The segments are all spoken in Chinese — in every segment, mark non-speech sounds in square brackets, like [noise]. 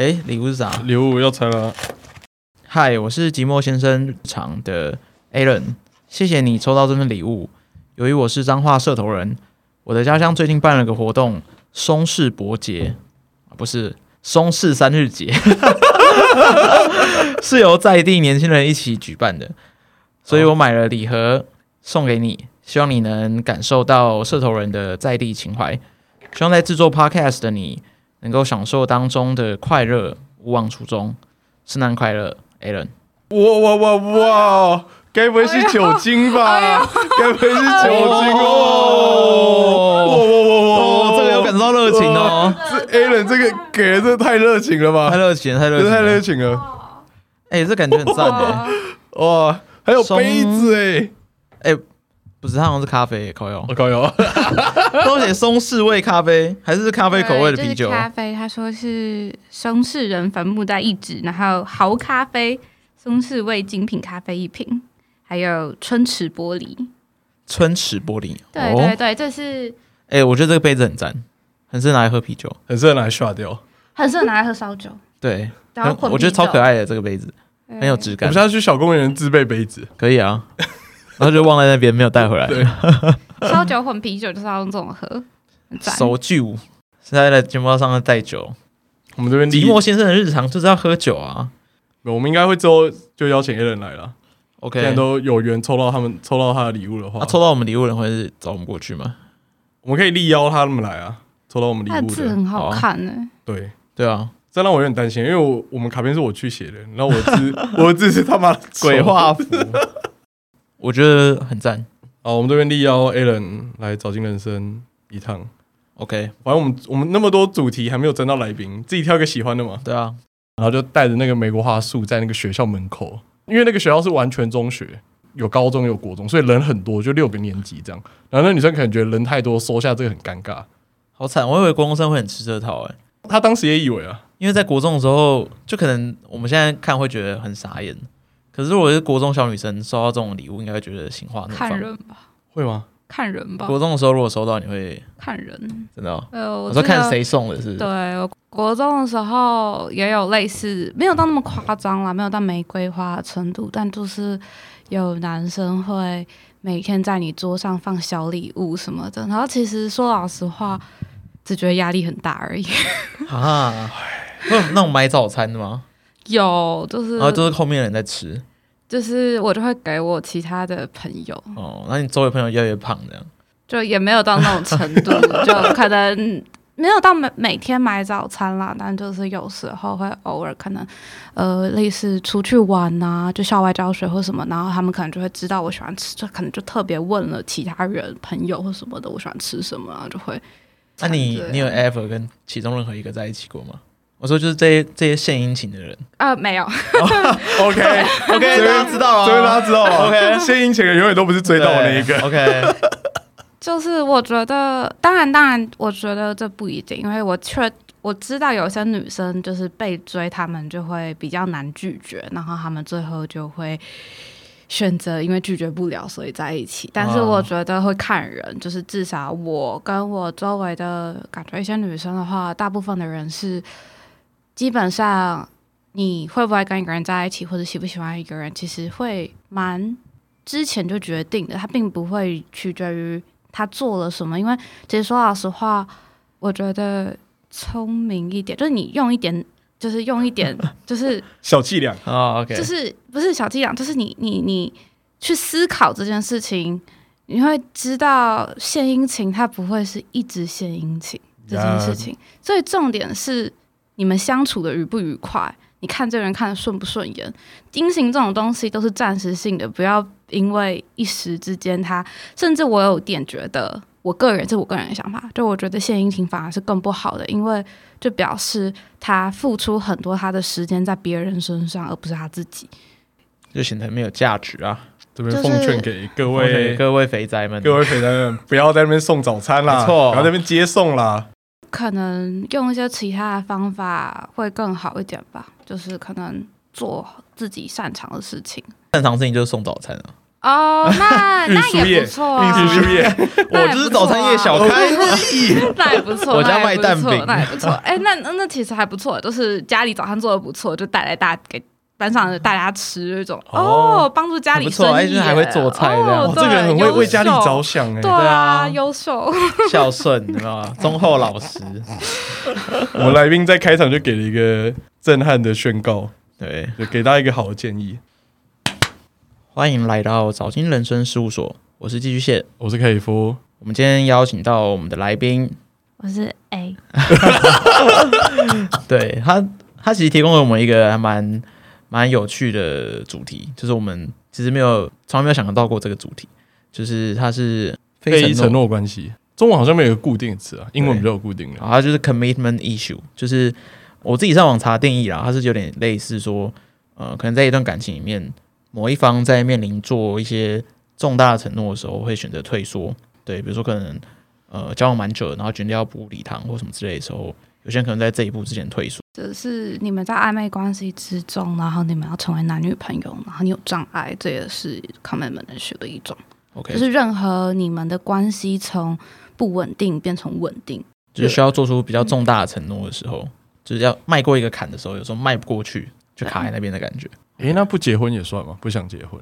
哎，礼物是啥？礼物要拆了。嗨，我是寂寞先生日常的 Alan，谢谢你抽到这份礼物。由于我是彰化社头人，我的家乡最近办了个活动——松氏伯节，不是松氏三日节，[laughs] 是由在地年轻人一起举办的，所以我买了礼盒送给你，希望你能感受到社头人的在地情怀。希望在制作 Podcast 的你能够享受当中的快乐，勿忘初衷。圣诞快乐，Alan！哇哇哇哇！该不会是酒精吧？该、哎哎、不会是酒精哦？哇哇哇哇！这个有感受到热情哦。这 Alan 这个给的这太热情了吧？太热情，太热情，太热情了！哎、欸，这感觉很赞哎！哇，还有杯子哎！哎。不是，它好像是咖啡，口油，口油，[laughs] 都写松式味咖啡，还是咖啡口味的啤酒？咖啡，他说是松式人坟墓袋一支，然后豪咖啡，松式味精品咖啡一瓶，还有春池玻璃，春池玻璃，对对对，这是，哎、欸，我觉得这个杯子很赞，很适合拿来喝啤酒，很适合拿来刷掉，很适合拿来喝烧酒，对，我觉得超可爱的这个杯子，很有质感。我们下次去小公园自备杯子，可以啊。然后就忘在那边，没有带回来。[laughs] 烧酒混啤酒就是要用这种喝，烧酒现在在节目上面带酒。我们这边寂寞先生的日常就是要喝酒啊。我们应该会之后就邀请 Alan 来了。OK，现在都有缘抽到他们抽到他的礼物的话，啊、抽到我们礼物的人会是找我们过去吗？我们可以力邀他们来啊。抽到我们礼物的，字很好看呢、欸。对对啊，这让我有点担心，因为我我们卡片是我去写的，然后我字 [laughs] 我的字是他妈鬼画符。[laughs] 我觉得很赞。好，我们这边力邀 Alan 来找进人生一趟。OK，反正我们我们那么多主题还没有征到来宾，自己挑一个喜欢的嘛。对啊，然后就带着那个玫瑰花束在那个学校门口，因为那个学校是完全中学，有高中有国中，所以人很多，就六个年级这样。然后那女生可能觉得人太多，收下这个很尴尬，好惨。我以为国中生会很吃这套，哎，他当时也以为啊，因为在国中的时候，就可能我们现在看会觉得很傻眼。可是，如果是国中小女生收到这种礼物，应该会觉得心花怒放。看人吧，会吗？看人吧。国中的时候，如果收到，你会看人，真的、哦。呃，我，我说看谁送的是，是。对，我国中的时候也有类似，没有到那么夸张啦，没有到玫瑰花的程度，但就是有男生会每天在你桌上放小礼物什么的。然后其实说老实话，只觉得压力很大而已。啊，那那种买早餐的吗？有，就是然后就是后面的人在吃。就是我就会给我其他的朋友哦，那你周围朋友越来越胖这样，就也没有到那种程度，[laughs] 就可能没有到每每天买早餐啦，但就是有时候会偶尔可能呃类似出去玩啊，就校外教学或什么，然后他们可能就会知道我喜欢吃，就可能就特别问了其他人朋友或什么的我喜欢吃什么，然后就会。那你你有 ever 跟其中任何一个在一起过吗？我说就是这些这些献殷勤的人啊、呃，没有。[laughs] OK [laughs] OK，大家知道了，所以大家知道了。[laughs] OK，献殷勤的永远都不是追到我那一个。OK，就是我觉得，当然当然，我觉得这不一定，因为我确我知道有些女生就是被追，她们就会比较难拒绝，然后她们最后就会选择因为拒绝不了，所以在一起。但是我觉得会看人，就是至少我跟我周围的感觉一些女生的话，大部分的人是。基本上，你会不会跟一个人在一起，或者喜不喜欢一个人，其实会蛮之前就决定的。他并不会取决于他做了什么，因为其实说老实话，我觉得聪明一点，就是你用一点，就是用一点，就是小伎俩啊。OK，就是不是小伎俩，就是你你你去思考这件事情，你会知道献殷勤，他不会是一直献殷勤这件事情。所以重点是。你们相处的愉不愉快？你看这个人看的顺不顺眼？殷勤这种东西都是暂时性的，不要因为一时之间他，甚至我有点觉得，我个人这是我个人的想法，就我觉得献殷勤反而是更不好的，因为就表示他付出很多他的时间在别人身上，而不是他自己，就显得没有价值啊！这边奉劝给各位各位肥宅们，各位肥宅们，不要在那边送早餐啦，不要在那边接送啦。可能用一些其他的方法会更好一点吧，就是可能做自己擅长的事情。擅长的事情就是送早餐啊。哦，那 [laughs] 那也不错啊，运输业，[laughs] 我就是早餐业小开，[laughs] 那也不错，我家卖蛋饼，那也不错。哎，那那其实还不错，就是家里早餐做的不错，就带来大给班上的大家吃那种。哦，帮助家里生意，不错，就是还会做菜这样。这个人很会为家里着想，哎，对啊，优秀，[laughs] 孝顺，你知道吗？忠厚老实。[laughs] 我们来宾在开场就给了一个震撼的宣告，对，就给大家一个好的建议。欢迎来到早金人生事务所，我是寄居蟹，我是凯里夫。我们今天邀请到我们的来宾，我是 A，[laughs] 对他，他其实提供了我们一个还蛮蛮有趣的主题，就是我们其实没有从来没有想到过这个主题，就是它是非承诺关系。中文好像没有固定词啊，英文比较有固定的。它就是 commitment issue，就是我自己上网查定义啦，它是有点类似说，呃，可能在一段感情里面。某一方在面临做一些重大的承诺的时候，会选择退缩。对，比如说可能呃交往蛮久，然后决定要不礼堂或什么之类的时候，有些人可能在这一步之前退缩。这是你们在暧昧关系之中，然后你们要成为男女朋友，然后你有障碍，这也是 commitment issue 的一种。OK，就是任何你们的关系从不稳定变成稳定，就是需要做出比较重大的承诺的时候，嗯、就是要迈过一个坎的时候，有时候迈不过去，就卡在那边的感觉。诶，那不结婚也算吗？不想结婚，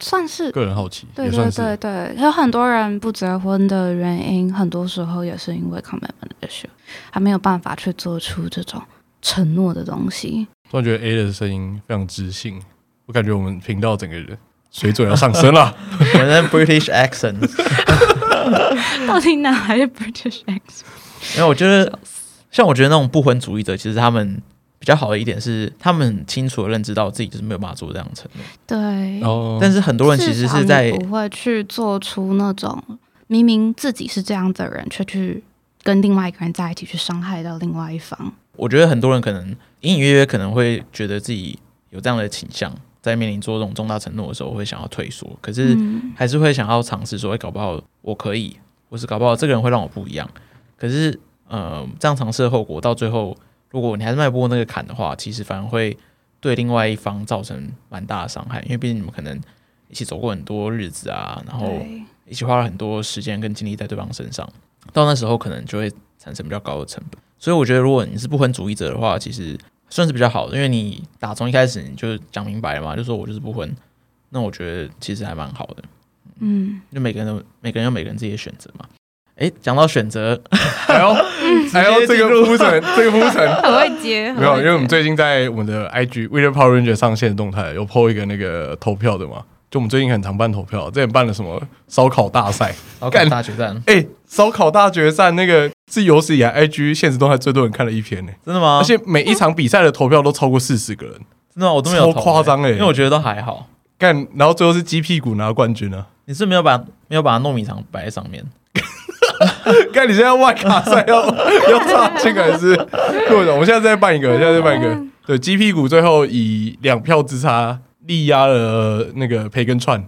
算是个人好奇。对对对对，有很多人不结婚的原因，很多时候也是因为 commitment issue，还没有办法去做出这种承诺的东西。突然觉得 A 的声音非常知性，我感觉我们频道整个人水准要上升了。[laughs] 反正 British accent，[laughs] 到底哪来的 British accent？因为我觉得，像我觉得那种不婚主义者，其实他们。比较好的一点是，他们很清楚的认知到自己就是没有办法做这样的承诺。对，哦。但是很多人其实是在不会去做出那种明明自己是这样的人，却去跟另外一个人在一起，去伤害到另外一方。我觉得很多人可能隐隐约约可能会觉得自己有这样的倾向，在面临做这种重大承诺的时候，会想要退缩，可是还是会想要尝试说，哎，搞不好我可以，或是搞不好这个人会让我不一样。可是，呃，这样尝试的后果到最后。如果你还是迈不过那个坎的话，其实反而会对另外一方造成蛮大的伤害，因为毕竟你们可能一起走过很多日子啊，然后一起花了很多时间跟精力在对方身上，到那时候可能就会产生比较高的成本。所以我觉得，如果你是不婚主义者的话，其实算是比较好的，因为你打从一开始你就讲明白了嘛，就说我就是不婚，那我觉得其实还蛮好的。嗯，就每个人都每个人有每个人自己的选择嘛。哎，讲到选择，还有还有这个铺陈，这个铺陈很会接。没有，因为我们最近在我们的 IG Wheeler Power Ranger 上线动态有 po 一个那个投票的嘛，就我们最近很常办投票，之前办了什么烧烤大赛、烧烤大决战。哎，烧烤大决战那个是有史以来 IG 现实动态最多人看了一篇呢，真的吗？而且每一场比赛的投票都超过四十个人，真的吗？我都没有超夸张哎，因为我觉得都还好。干，然后最后是鸡屁股拿冠军呢？你是没有把没有把糯米肠摆在上面？[laughs] 看你现在外卡赛要要插进还是？[laughs] 各种，我们现在再办一个，现在再办一个。对，鸡屁股最后以两票之差力压了那个培根串，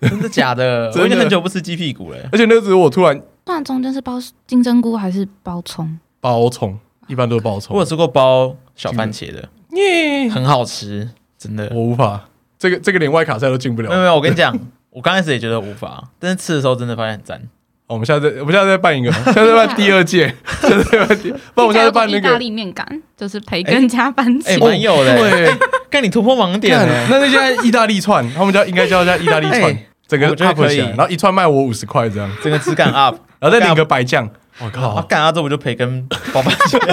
真的假 [laughs] 的？我已经很久不吃鸡屁股了，而且那个时候我突然，突然中间是包金针菇还是包葱？包葱，一般都是包葱。我有吃过包小番茄的，耶，很好吃，真的。我无法，这个这个连外卡赛都进不了。没有没有，我跟你讲，我刚开始也觉得无法，但是吃的时候真的发现很赞。我们现在在，我们现在再办一个，现在在办第二届，现在在办第，不然我们现在在办那个意大利面干，就是培根加番茄，蛮有的。对，看你突破盲点。那那家意大利串，他们叫应该叫叫意大利串，整个 up 起来，然后一串卖我五十块这样，整个质感 up，[laughs] 然后再领个白酱。我靠，干啊！这不就培根 [laughs] 包番茄？[laughs]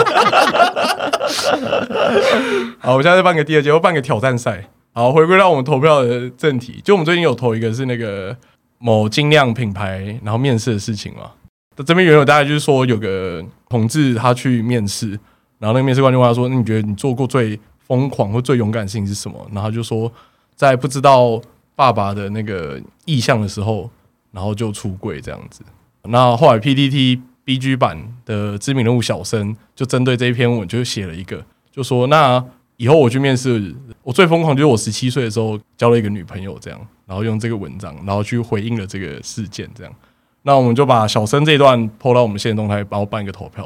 好，我们现在再办个第二届，我办个挑战赛。好，回归到我们投票的正题，就我们最近有投一个是那个。某精酿品牌，然后面试的事情嘛，这边原有大概就是说，有个同志他去面试，然后那个面试官就问他说：“你觉得你做过最疯狂或最勇敢的事情是什么？”然后他就说，在不知道爸爸的那个意向的时候，然后就出柜这样子。那后来 PTT BG 版的知名人物小生就针对这一篇文就写了一个，就说：“那以后我去面试，我最疯狂就是我十七岁的时候交了一个女朋友这样。”然后用这个文章，然后去回应了这个事件，这样，那我们就把小生这一段抛到我们现实动态，然后办一个投票，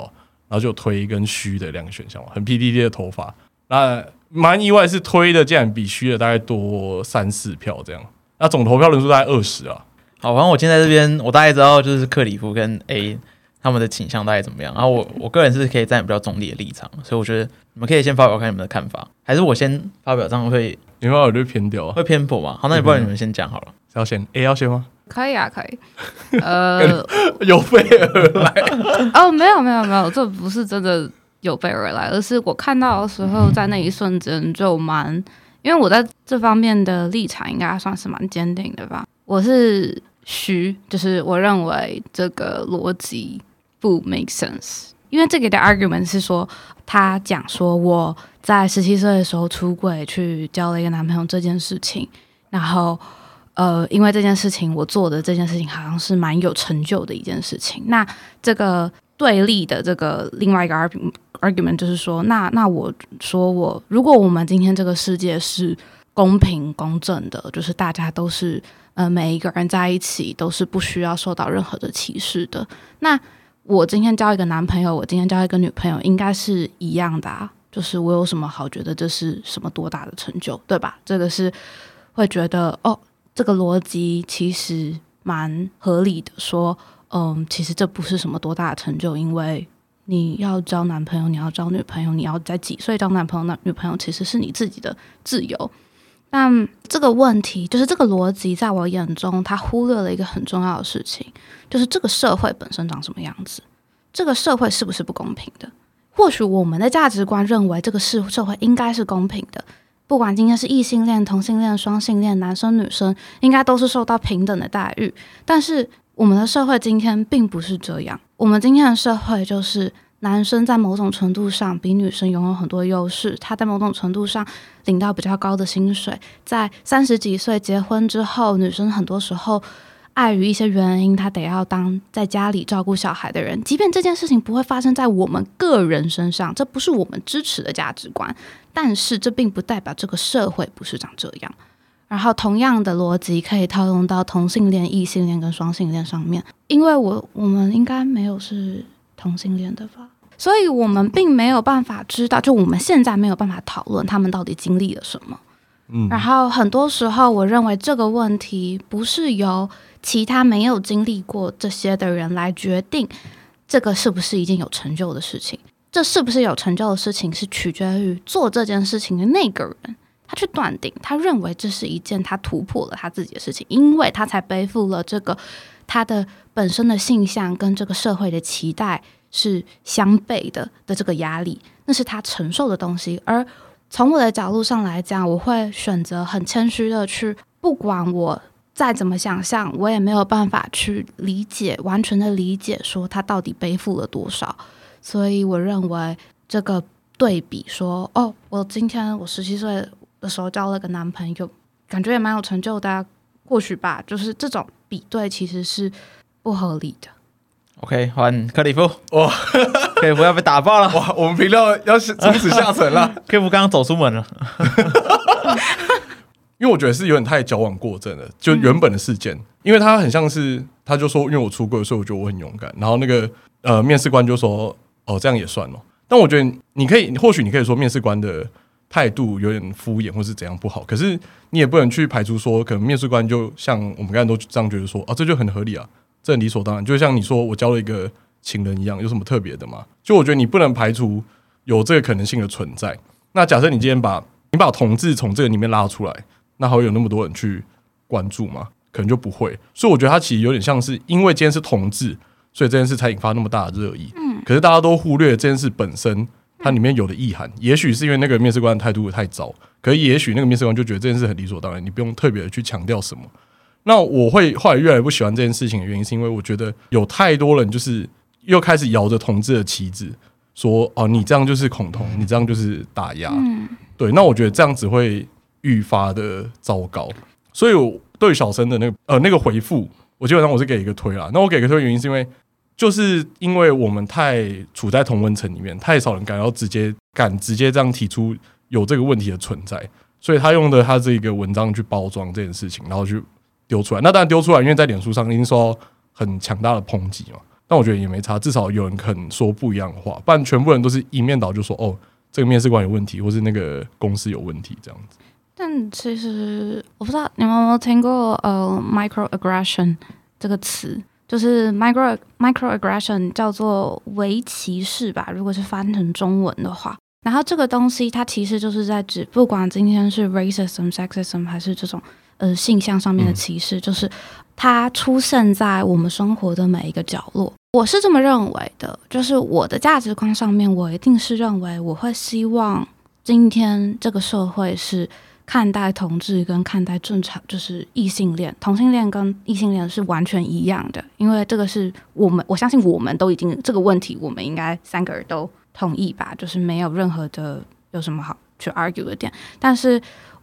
然后就推跟虚的两个选项，很 P D D 的投法。那蛮意外是推的竟然比虚的大概多三四票这样，那总投票人数大概二十啊。好，反正我现在这边，我大概知道就是克里夫跟 A 他们的倾向大概怎么样。然后我我个人是可以站比较中立的立场，所以我觉得你们可以先发表看你们的看法，还是我先发表这样会？你们有就偏掉，会偏颇嘛？好，那你不然你们先讲好了。要先 A 要先吗？可以啊，可以。[laughs] 呃，有备而来。哦，没有没有没有，这不是真的有备而来，而是我看到的时候，在那一瞬间就蛮，因为我在这方面的立场应该算是蛮坚定的吧。我是。虚，就是我认为这个逻辑不 make sense，因为这个的 argument 是说，他讲说我在十七岁的时候出轨去交了一个男朋友这件事情，然后呃，因为这件事情我做的这件事情好像是蛮有成就的一件事情。那这个对立的这个另外一个 argument 就是说，那那我说我如果我们今天这个世界是公平公正的，就是大家都是。呃，每一个人在一起都是不需要受到任何的歧视的。那我今天交一个男朋友，我今天交一个女朋友，应该是一样的啊。就是我有什么好觉得这是什么多大的成就，对吧？这个是会觉得哦，这个逻辑其实蛮合理的。说，嗯，其实这不是什么多大的成就，因为你要交男朋友，你要交女朋友，你要在几岁交男朋友、那女朋友，其实是你自己的自由。但这个问题就是这个逻辑，在我眼中，他忽略了一个很重要的事情，就是这个社会本身长什么样子，这个社会是不是不公平的？或许我们的价值观认为这个社社会应该是公平的，不管今天是异性恋、同性恋、双性恋，男生女生应该都是受到平等的待遇。但是我们的社会今天并不是这样，我们今天的社会就是。男生在某种程度上比女生拥有很多优势，他在某种程度上领到比较高的薪水。在三十几岁结婚之后，女生很多时候碍于一些原因，她得要当在家里照顾小孩的人。即便这件事情不会发生在我们个人身上，这不是我们支持的价值观，但是这并不代表这个社会不是长这样。然后，同样的逻辑可以套用到同性恋、异性恋跟双性恋上面，因为我我们应该没有是。同性恋的吧，所以我们并没有办法知道，就我们现在没有办法讨论他们到底经历了什么。嗯，然后很多时候，我认为这个问题不是由其他没有经历过这些的人来决定，这个是不是一件有成就的事情。这是不是有成就的事情，是取决于做这件事情的那个人，他去断定，他认为这是一件他突破了他自己的事情，因为他才背负了这个。他的本身的性向跟这个社会的期待是相悖的的这个压力，那是他承受的东西。而从我的角度上来讲，我会选择很谦虚的去，不管我再怎么想象，我也没有办法去理解，完全的理解说他到底背负了多少。所以我认为这个对比说，哦，我今天我十七岁的时候交了个男朋友，感觉也蛮有成就的，或许吧，就是这种。比对其实是不合理的。OK，换克里夫，哇，[laughs] 克里夫要被打爆了，哇，我们频道要从此下沉了。[laughs] 克里夫刚刚走出门了，[laughs] 因为我觉得是有点太矫枉过正了。就原本的事件，嗯、因为他很像是，他就说，因为我出柜，所以我觉得我很勇敢。然后那个呃，面试官就说，哦，这样也算哦。但我觉得你可以，或许你可以说面试官的。态度有点敷衍，或是怎样不好，可是你也不能去排除说，可能面试官就像我们刚才都这样觉得说，啊，这就很合理啊，这理所当然，就像你说我交了一个情人一样，有什么特别的吗？就我觉得你不能排除有这个可能性的存在。那假设你今天把你把同志从这个里面拉出来，那还会有那么多人去关注吗？可能就不会。所以我觉得它其实有点像是因为今天是同志，所以这件事才引发那么大的热议。嗯，可是大家都忽略了这件事本身。它里面有的意涵，也许是因为那个面试官的态度太糟，可是也许那个面试官就觉得这件事很理所当然，你不用特别的去强调什么。那我会后来越来越不喜欢这件事情的原因，是因为我觉得有太多人就是又开始摇着同志的旗子，说哦，你这样就是恐同，你这样就是打压。嗯，对，那我觉得这样子会愈发的糟糕。所以我对小生的那个呃那个回复，我基本上我是给一个推啦。那我给个推的原因是因为。就是因为我们太处在同温层里面，太少人敢要直接敢直接这样提出有这个问题的存在，所以他用的他这个文章去包装这件事情，然后去丢出来。那当然丢出来，因为在脸书上已经受到很强大的抨击嘛。但我觉得也没差，至少有人肯说不一样的话，不然全部人都是一面倒就说哦，这个面试官有问题，或是那个公司有问题这样子。但其实我不知道你们有没有听过呃，microaggression 这个词，就是 micro microaggression 叫做微歧视吧，如果是翻成中文的话。然后这个东西它其实就是在指，不管今天是 racism、sexism 还是这种呃性向上面的歧视，嗯、就是它出现在我们生活的每一个角落。我是这么认为的，就是我的价值观上面，我一定是认为我会希望今天这个社会是。看待同志跟看待正常就是异性恋，同性恋跟异性恋是完全一样的，因为这个是我们我相信我们都已经这个问题，我们应该三个人都同意吧，就是没有任何的有什么好去 argue 的点。但是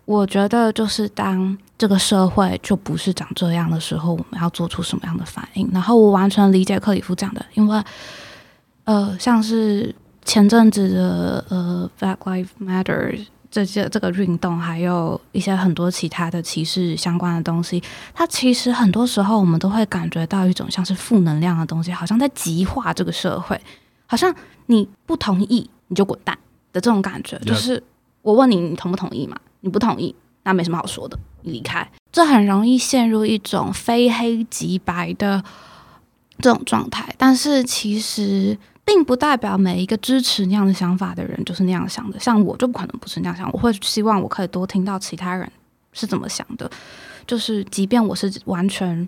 我觉得，就是当这个社会就不是长这样的时候，我们要做出什么样的反应？然后我完全理解克里夫讲的，因为呃，像是前阵子的呃 Black Lives Matter。这些这个运动，还有一些很多其他的歧视相关的东西，它其实很多时候我们都会感觉到一种像是负能量的东西，好像在极化这个社会，好像你不同意你就滚蛋的这种感觉。就是我问你，你同不同意嘛？你不同意，那没什么好说的，你离开。这很容易陷入一种非黑即白的这种状态，但是其实。并不代表每一个支持那样的想法的人就是那样想的，像我就不可能不是那样想。我会希望我可以多听到其他人是怎么想的，就是即便我是完全，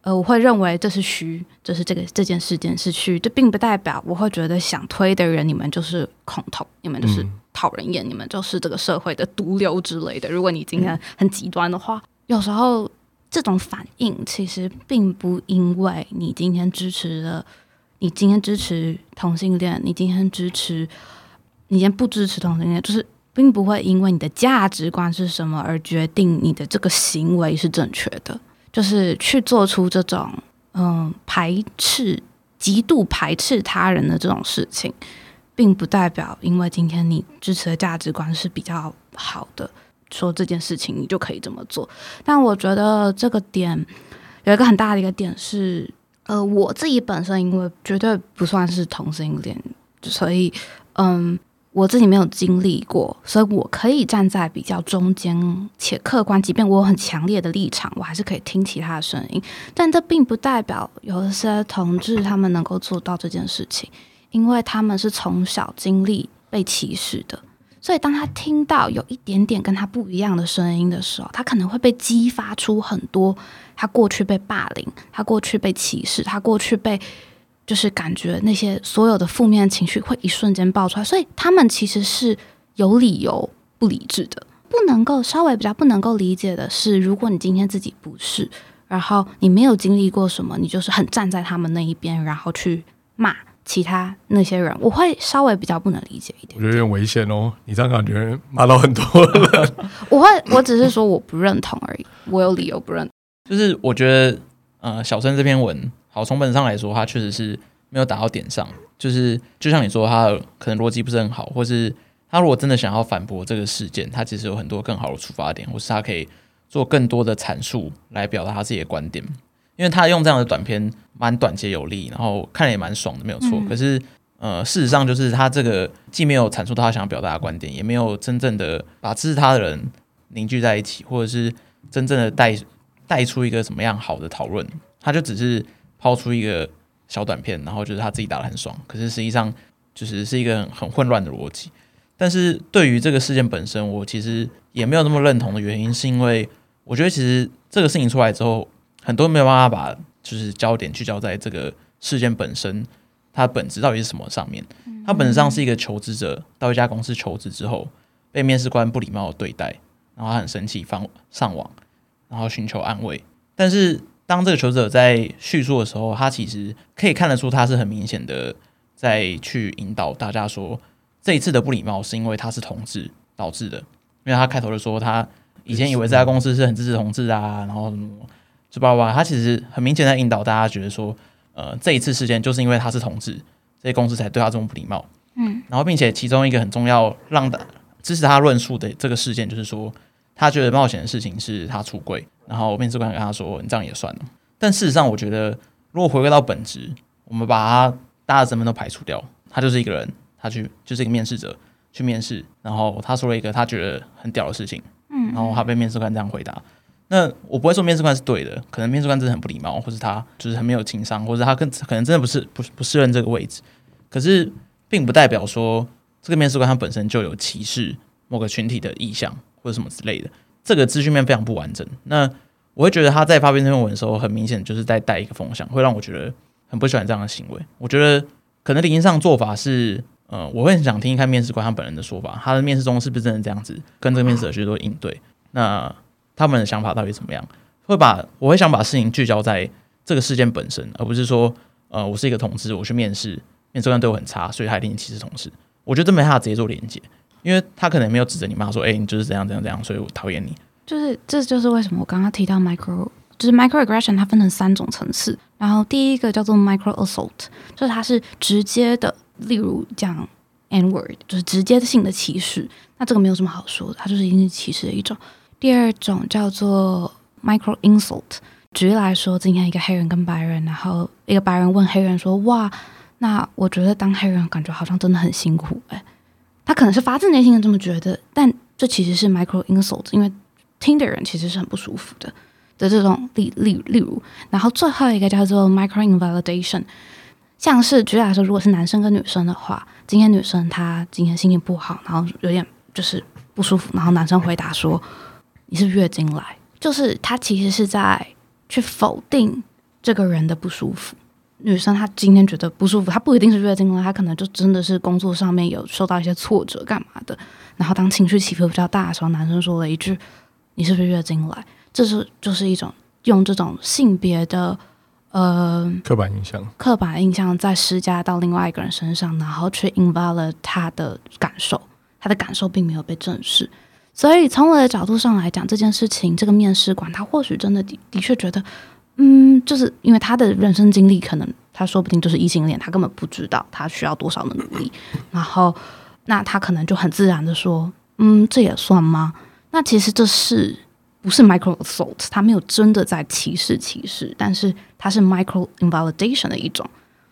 呃，我会认为这是虚，就是这个这件事件是虚，这并不代表我会觉得想推的人你们就是恐同，你们就是讨人厌，你们就是这个社会的毒瘤之类的。如果你今天很极端的话，有时候这种反应其实并不因为你今天支持了。你今天支持同性恋，你今天支持，你今天不支持同性恋，就是并不会因为你的价值观是什么而决定你的这个行为是正确的。就是去做出这种嗯排斥、极度排斥他人的这种事情，并不代表因为今天你支持的价值观是比较好的，说这件事情你就可以这么做。但我觉得这个点有一个很大的一个点是。呃，我自己本身因为绝对不算是同性恋，所以嗯，我自己没有经历过，所以我可以站在比较中间且客观。即便我有很强烈的立场，我还是可以听其他的声音。但这并不代表有一些同志他们能够做到这件事情，因为他们是从小经历被歧视的。所以，当他听到有一点点跟他不一样的声音的时候，他可能会被激发出很多他过去被霸凌、他过去被歧视、他过去被就是感觉那些所有的负面情绪会一瞬间爆出来。所以，他们其实是有理由不理智的。不能够稍微比较不能够理解的是，如果你今天自己不是，然后你没有经历过什么，你就是很站在他们那一边，然后去骂。其他那些人，我会稍微比较不能理解一点，点。我觉得有点危险哦，你这样感觉骂到很多人。我会，我只是说我不认同而已，我有理由不认同。就是我觉得，呃，小生这篇文，好，从本上来说，他确实是没有打到点上。就是就像你说，他可能逻辑不是很好，或是他如果真的想要反驳这个事件，他其实有很多更好的出发点，或是他可以做更多的阐述来表达他自己的观点。因为他用这样的短片蛮短且有力，然后看了也蛮爽的，没有错。嗯、可是，呃，事实上就是他这个既没有阐述他想要表达的观点，也没有真正的把支持他的人凝聚在一起，或者是真正的带带出一个什么样好的讨论。他就只是抛出一个小短片，然后就是他自己打的很爽。可是实际上就是是一个很，很混乱的逻辑。但是对于这个事件本身，我其实也没有那么认同的原因，是因为我觉得其实这个事情出来之后。很多没有办法把就是焦点聚焦在这个事件本身，它本质到底是什么上面？它本质上是一个求职者到一家公司求职之后，被面试官不礼貌的对待，然后他很生气，放上网，然后寻求安慰。但是当这个求职者在叙述的时候，他其实可以看得出他是很明显的在去引导大家说，这一次的不礼貌是因为他是同志导致的，因为他开头就说他以前以为这家公司是很支持同志啊，然后什么。他其实很明显在引导大家觉得说，呃，这一次事件就是因为他是同志，这些公司才对他这么不礼貌。嗯，然后并且其中一个很重要让的支持他论述的这个事件，就是说他觉得冒险的事情是他出轨，然后面试官跟他说，你这样也算了。但事实上，我觉得如果回归到本质，我们把他大家的身份都排除掉，他就是一个人，他去就是一个面试者去面试，然后他说了一个他觉得很屌的事情，嗯，然后他被面试官这样回答。那我不会说面试官是对的，可能面试官真的很不礼貌，或者他就是很没有情商，或者他更可能真的不是不不适任这个位置。可是并不代表说这个面试官他本身就有歧视某个群体的意向或者什么之类的。这个资讯面非常不完整。那我会觉得他在发表这篇文的时候，很明显就是在带一个风向，会让我觉得很不喜欢这样的行为。我觉得可能理应上做法是，呃，我会很想听一看面试官他本人的说法，他的面试中是不是真的这样子跟这个面试者去做应对？那。他们的想法到底怎么样？会把我会想把事情聚焦在这个事件本身，而不是说，呃，我是一个同志，我去面试，面试官对我很差，所以他一定歧视同事。我觉得这没办法直接做连接，因为他可能没有指着你骂说，哎、你就是怎样怎样怎样，所以我讨厌你。就是这就是为什么我刚刚提到 micro，就是 microaggression，它分成三种层次。然后第一个叫做 micro assault，就是它是直接的，例如讲 n word，就是直接性的歧视。那这个没有什么好说的，它就是一定是歧视的一种。第二种叫做 micro insult，举例来说，今天一个黑人跟白人，然后一个白人问黑人说：“哇，那我觉得当黑人感觉好像真的很辛苦。”哎，他可能是发自内心的这么觉得，但这其实是 micro insult，因为听的人其实是很不舒服的的这种例例例如。然后最后一个叫做 micro invalidation，像是举例来说，如果是男生跟女生的话，今天女生她今天心情不好，然后有点就是不舒服，然后男生回答说。你是月经来，就是他其实是在去否定这个人的不舒服。女生她今天觉得不舒服，她不一定是月经来，她可能就真的是工作上面有受到一些挫折，干嘛的。然后当情绪起伏比较大的时候，男生说了一句：“你是不是月经来？”这是就是一种用这种性别的呃刻板印象，刻板印象再施加到另外一个人身上，然后去 invalidate 他的感受，他的感受并没有被正视。所以从我的角度上来讲，这件事情，这个面试官他或许真的的的确觉得，嗯，就是因为他的人生经历，可能他说不定就是异性恋，他根本不知道他需要多少的努力，然后那他可能就很自然的说，嗯，这也算吗？那其实这是不是 micro assault？他没有真的在歧视歧视，但是他是 micro invalidation 的一种，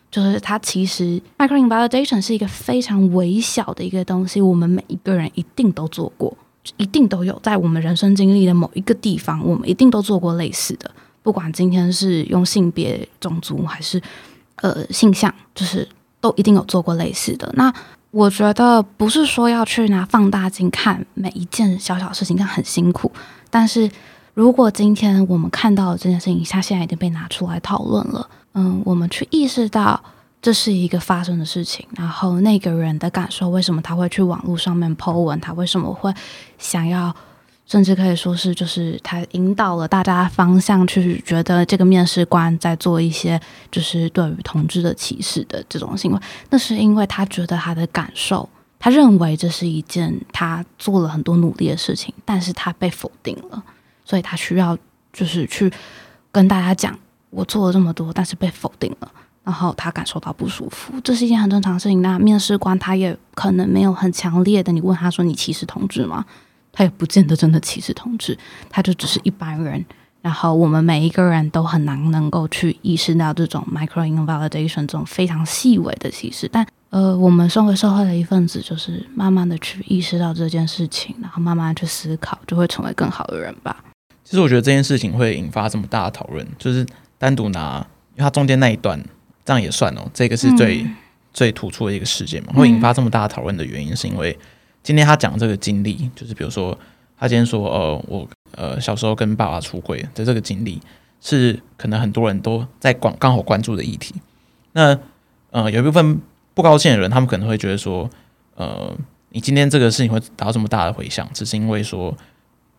就是他其实 micro invalidation 是一个非常微小的一个东西，我们每一个人一定都做过。一定都有在我们人生经历的某一个地方，我们一定都做过类似的。不管今天是用性别、种族还是呃性向，就是都一定有做过类似的。那我觉得不是说要去拿放大镜看每一件小小事情，这样很辛苦。但是如果今天我们看到这件事情，它现在已经被拿出来讨论了，嗯，我们去意识到。这是一个发生的事情，然后那个人的感受，为什么他会去网络上面 po 文？他为什么会想要，甚至可以说是，就是他引导了大家方向去觉得这个面试官在做一些就是对于同志的歧视的这种行为。那是因为他觉得他的感受，他认为这是一件他做了很多努力的事情，但是他被否定了，所以他需要就是去跟大家讲，我做了这么多，但是被否定了。然后他感受到不舒服，这是一件很正常的事情。那面试官他也可能没有很强烈的，你问他说你歧视同志吗？他也不见得真的歧视同志，他就只是一般人。然后我们每一个人都很难能够去意识到这种 micro invalidation 这种非常细微的歧视。但呃，我们身为社会的一份子，就是慢慢的去意识到这件事情，然后慢慢去思考，就会成为更好的人吧。其实我觉得这件事情会引发这么大的讨论，就是单独拿，因为它中间那一段。这样也算哦，这个是最、嗯、最突出的一个事件嘛，会引发这么大的讨论的原因，是因为今天他讲这个经历，就是比如说他今天说，呃，我呃小时候跟爸爸出轨的这个经历，是可能很多人都在关刚好关注的议题。那呃有一部分不高兴的人，他们可能会觉得说，呃，你今天这个事情会达到这么大的回响，只是因为说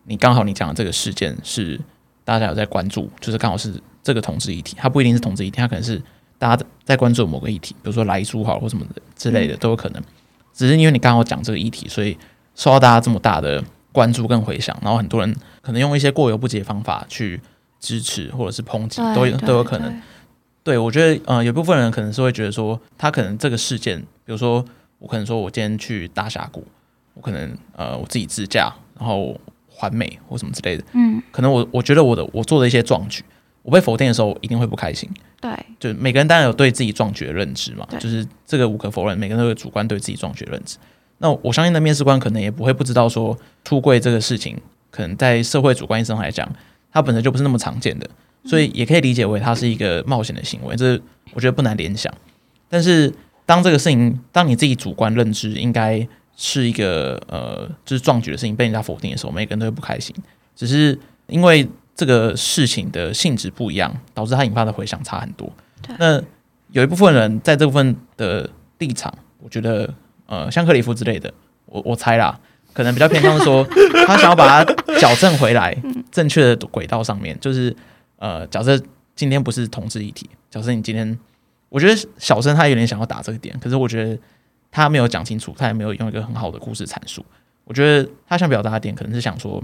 你刚好你讲的这个事件是大家有在关注，就是刚好是这个同志议题，它不一定是同志议题，它可能是。大家在关注某个议题，比如说来猪好或什么的之类的都有可能，只是因为你刚好讲这个议题，所以受到大家这么大的关注跟回响，然后很多人可能用一些过犹不及的方法去支持或者是抨击，都有都有可能。对，我觉得，呃，有部分人可能是会觉得说，他可能这个事件，比如说我可能说我今天去大峡谷，我可能呃我自己自驾，然后环美或什么之类的，嗯，可能我我觉得我的我做的一些壮举。我被否定的时候，一定会不开心。对，就每个人当然有对自己壮举的认知嘛，就是这个无可否认，每个人都有主观对自己壮举的认知。那我相信的面试官可能也不会不知道说出柜这个事情可能在社会主观意识上来讲，它本身就不是那么常见的，所以也可以理解为它是一个冒险的行为，这我觉得不难联想。但是当这个事情，当你自己主观认知应该是一个呃，就是壮举的事情被人家否定的时候，每个人都会不开心。只是因为这个事情的性质不一样，导致它引发的回响差很多。那有一部分人在这部分的立场，我觉得呃，像克里夫之类的，我我猜啦，可能比较偏向说，他想要把它矫正回来，[laughs] 正确的轨道上面，就是呃，假设今天不是同志议题，假设你今天，我觉得小生他有点想要打这个点，可是我觉得他没有讲清楚，他也没有用一个很好的故事阐述。我觉得他想表达的点，可能是想说，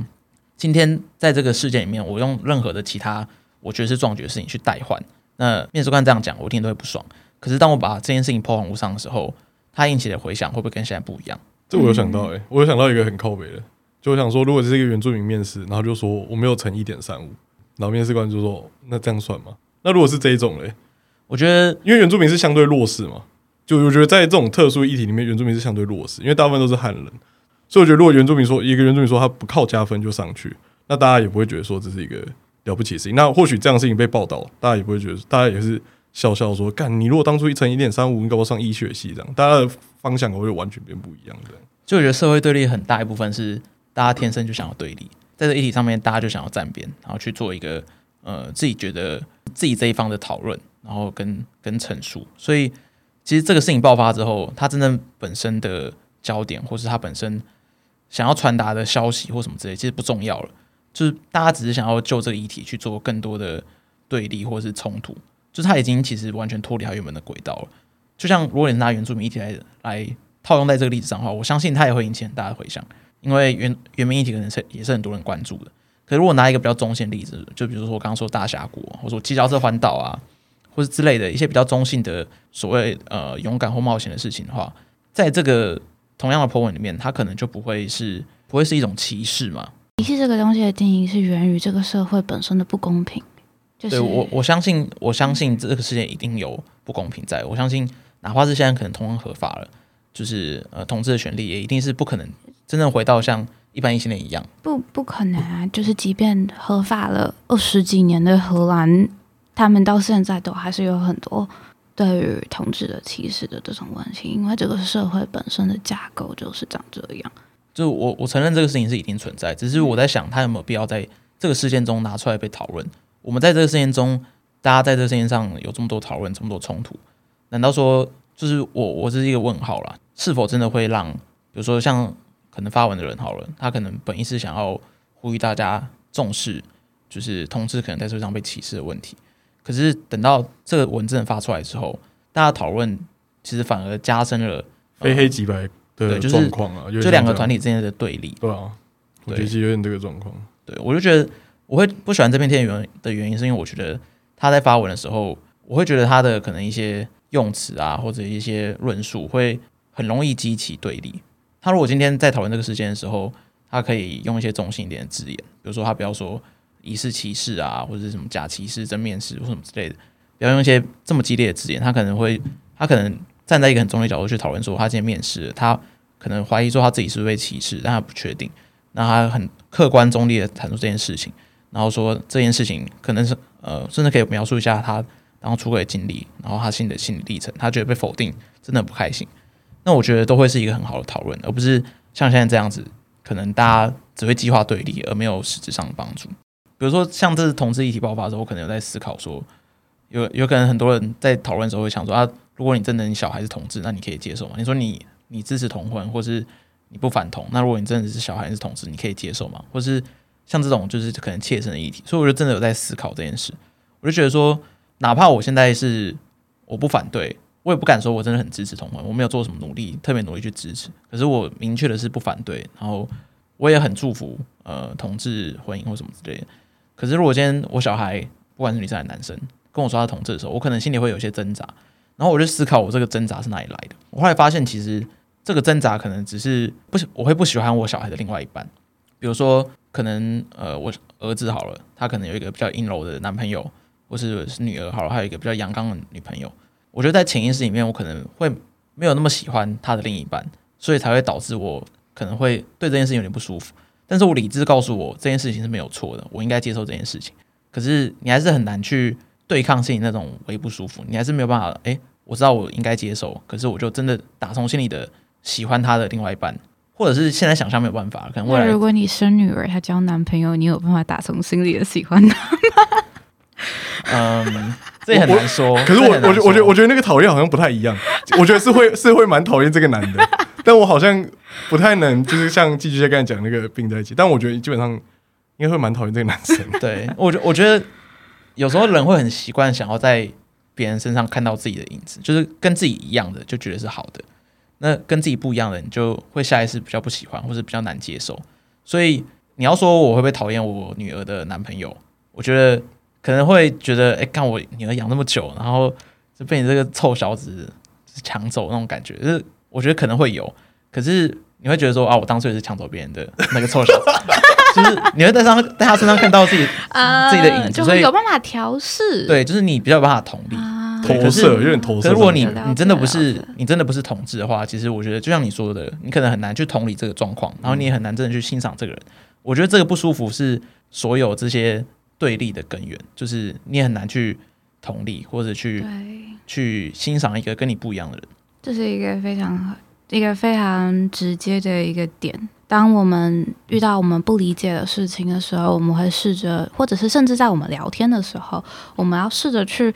今天在这个事件里面，我用任何的其他我觉得是壮举的事情去代换。那面试官这样讲，我听都会不爽。可是当我把这件事情抛往无上的时候，它引起的回响会不会跟现在不一样？这我有想到诶、欸，我有想到一个很靠北的，就我想说，如果这是一个原住民面试，然后就说我没有乘一点三五，然后面试官就说那这样算吗？那如果是这一种嘞，我觉得因为原住民是相对弱势嘛，就我觉得在这种特殊议题里面，原住民是相对弱势，因为大部分都是汉人，所以我觉得如果原住民说一个原住民说他不靠加分就上去，那大家也不会觉得说这是一个。了不起的事情，那或许这样的事情被报道，大家也不会觉得，大家也是笑笑说：“干，你如果当初一乘一点三五，你搞不上医学系这样。”大家的方向会完全变不一样的。就我觉得社会对立很大一部分是大家天生就想要对立，在这议题上面，大家就想要站边，然后去做一个呃自己觉得自己这一方的讨论，然后跟跟陈述。所以，其实这个事情爆发之后，它真正本身的焦点，或是它本身想要传达的消息或什么之类，其实不重要了。就是大家只是想要就这个议题去做更多的对立或是冲突，就是他已经其实完全脱离他原本的轨道了。就像如果你拿原住民议题来来套用在这个例子上的话，我相信他也会引起很大的回响，因为原原民议题可能是也是很多人关注的。可是如果拿一个比较中性例子，就比如说我刚刚说大峡谷，或者说骑脚车环岛啊，或是之类的一些比较中性的所谓呃勇敢或冒险的事情的话，在这个同样的 po 文里面，它可能就不会是不会是一种歧视嘛。歧视这个东西的定义是源于这个社会本身的不公平。就是对我，我相信，我相信这个世界一定有不公平在。我相信，哪怕是现在可能同样合法了，就是呃，同志的权利也一定是不可能真正回到像一般异性恋一样。不，不可能啊！就是即便合法了二十几年的荷兰，他们到现在都还是有很多对于同志的歧视的这种问题，因为这个社会本身的架构就是长这样。就我我承认这个事情是一定存在，只是我在想，他有没有必要在这个事件中拿出来被讨论？我们在这个事件中，大家在这个事件上有这么多讨论，这么多冲突，难道说就是我我这是一个问号啦？是否真的会让，比如说像可能发文的人好了，他可能本意是想要呼吁大家重视，就是同志可能在社会上被歧视的问题，可是等到这个文字发出来之后，大家讨论其实反而加深了非黑即白。对，就是状况啊，就两个团体之间的对立。对啊，我觉得是有点这个状况。对，我就觉得我会不喜欢这篇贴文的原因，是因为我觉得他在发文的时候，我会觉得他的可能一些用词啊，或者一些论述会很容易激起对立。他如果今天在讨论这个事件的时候，他可以用一些中性一点的字眼，比如说他不要说疑似歧视啊，或者是什么假歧视、真面试或什么之类的，不要用一些这么激烈的字眼，他可能会，他可能。站在一个很中立角度去讨论，说他今天面试，他可能怀疑说他自己是不是被歧视，但他不确定。那他很客观中立的谈出这件事情，然后说这件事情可能是呃，甚至可以描述一下他然后出轨的经历，然后他新的心理历程。他觉得被否定，真的不开心。那我觉得都会是一个很好的讨论，而不是像现在这样子，可能大家只会激化对立，而没有实质上的帮助。比如说像这次同志议题爆发的时候，我可能有在思考说，有有可能很多人在讨论的时候会想说啊。如果你真的你小孩是同志，那你可以接受吗？你说你你支持同婚，或是你不反同？那如果你真的是小孩是同志，你可以接受吗？或是像这种就是可能切身的议题，所以我就真的有在思考这件事。我就觉得说，哪怕我现在是我不反对，我也不敢说我真的很支持同婚，我没有做什么努力，特别努力去支持。可是我明确的是不反对，然后我也很祝福呃同志婚姻或什么之类的。可是如果今天我小孩不管是女生还是男生跟我说他同志的时候，我可能心里会有些挣扎。然后我就思考，我这个挣扎是哪里来的？我后来发现，其实这个挣扎可能只是不，我会不喜欢我小孩的另外一半。比如说，可能呃，我儿子好了，他可能有一个比较阴柔的男朋友，或是是女儿好了，还有一个比较阳刚的女朋友。我觉得在潜意识里面，我可能会没有那么喜欢他的另一半，所以才会导致我可能会对这件事情有点不舒服。但是我理智告诉我这件事情是没有错的，我应该接受这件事情。可是你还是很难去对抗心里那种微不舒服，你还是没有办法。哎，我知道我应该接受，可是我就真的打从心里的喜欢他的另外一半，或者是现在想象没有办法。可能未来如果你生女儿，她交男朋友，你有办法打从心里的喜欢他吗？嗯，这也很难说。可是我，我觉，我觉得，我觉得那个讨厌好像不太一样。我觉得是会，是会蛮讨厌这个男的，但我好像不太能，就是像寄居蟹刚才讲那个并在一起。但我觉得基本上应该会蛮讨厌这个男生。[laughs] 对，我觉，我觉得有时候人会很习惯想要在别人身上看到自己的影子，就是跟自己一样的就觉得是好的。那跟自己不一样的，你就会下意识比较不喜欢，或者比较难接受。所以你要说我会不会讨厌我女儿的男朋友？我觉得。可能会觉得，哎、看我女儿养那么久，然后就被你这个臭小子抢走那种感觉，就是我觉得可能会有。可是你会觉得说，啊，我当初也是抢走别人的那个臭小子，[laughs] 就是你会在上在他身上看到自己、呃、自己的影子，所以有办法调试。对，就是你比较有办法同理，啊、投射有点投射。可如果你你真的不是你真的不是同志的话，其实我觉得就像你说的，你可能很难去同理这个状况，然后你也很难真的去欣赏这个人。我觉得这个不舒服是所有这些。对立的根源就是你也很难去同理或者去去欣赏一个跟你不一样的人，这是一个非常一个非常直接的一个点。当我们遇到我们不理解的事情的时候，我们会试着，或者是甚至在我们聊天的时候，我们要试着去。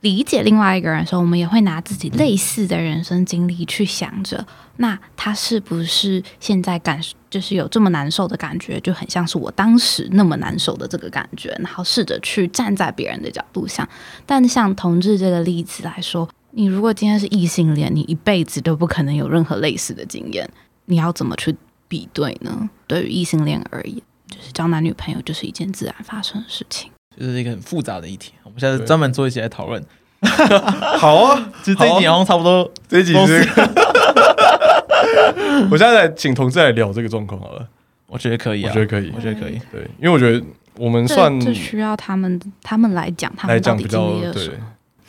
理解另外一个人的时候，我们也会拿自己类似的人生经历去想着，那他是不是现在感就是有这么难受的感觉，就很像是我当时那么难受的这个感觉，然后试着去站在别人的角度想。但像同志这个例子来说，你如果今天是异性恋，你一辈子都不可能有任何类似的经验，你要怎么去比对呢？对于异性恋而言，就是交男女朋友就是一件自然发生的事情。就是一个很复杂的议题，我们现在专门做一起来讨论。[laughs] 好啊，[laughs] 就这一集好像差不多，这一集是。[laughs] 我现在来请同志来聊这个状况好了，我觉得可以啊，我觉得可以，我觉得可以，对，因为我觉得我们算这需要他们他们来讲，他们到底经历了什么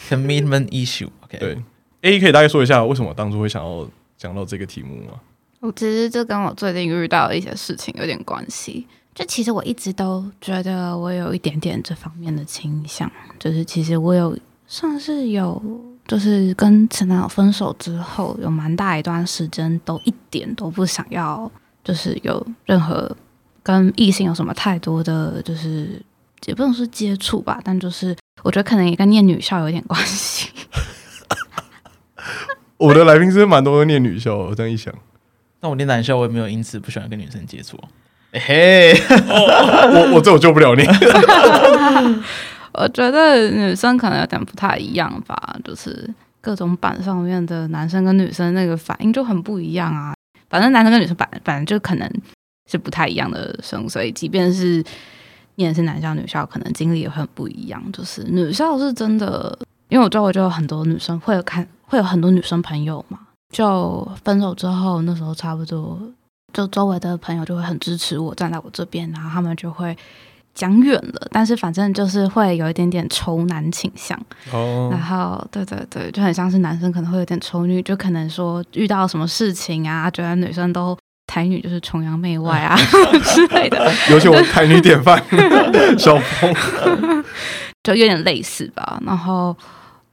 对 commitment issue，OK，对，A 可以大概说一下为什么当初会想要讲到这个题目吗？我其实这跟我最近遇到的一些事情有点关系。就其实我一直都觉得我有一点点这方面的倾向，就是其实我有算是有，就是跟前男友分手之后，有蛮大一段时间都一点都不想要，就是有任何跟异性有什么太多的，就是也不能说接触吧，但就是我觉得可能也跟念女校有点关系。[laughs] 我的来宾是蛮多都念女校，我这样一想，那我念男校，我也没有因此不喜欢跟女生接触。嘿、hey, [laughs] 我我这我救不了你。[laughs] 我觉得女生可能有点不太一样吧，就是各种版上面的男生跟女生那个反应就很不一样啊。反正男生跟女生版反正就可能是不太一样的生，所以即便是念的是男校女校，可能经历也很不一样。就是女校是真的，因为我周围就有很多女生会有看，会有很多女生朋友嘛。就分手之后，那时候差不多。就周围的朋友就会很支持我，站在我这边，然后他们就会讲远了，但是反正就是会有一点点仇男倾向。哦。然后，对对对，就很像是男生可能会有点仇女，就可能说遇到什么事情啊，觉得女生都台女就是崇洋媚外啊 [laughs] 之类的。尤其我台女典范 [laughs] 小峰，就有点类似吧。然后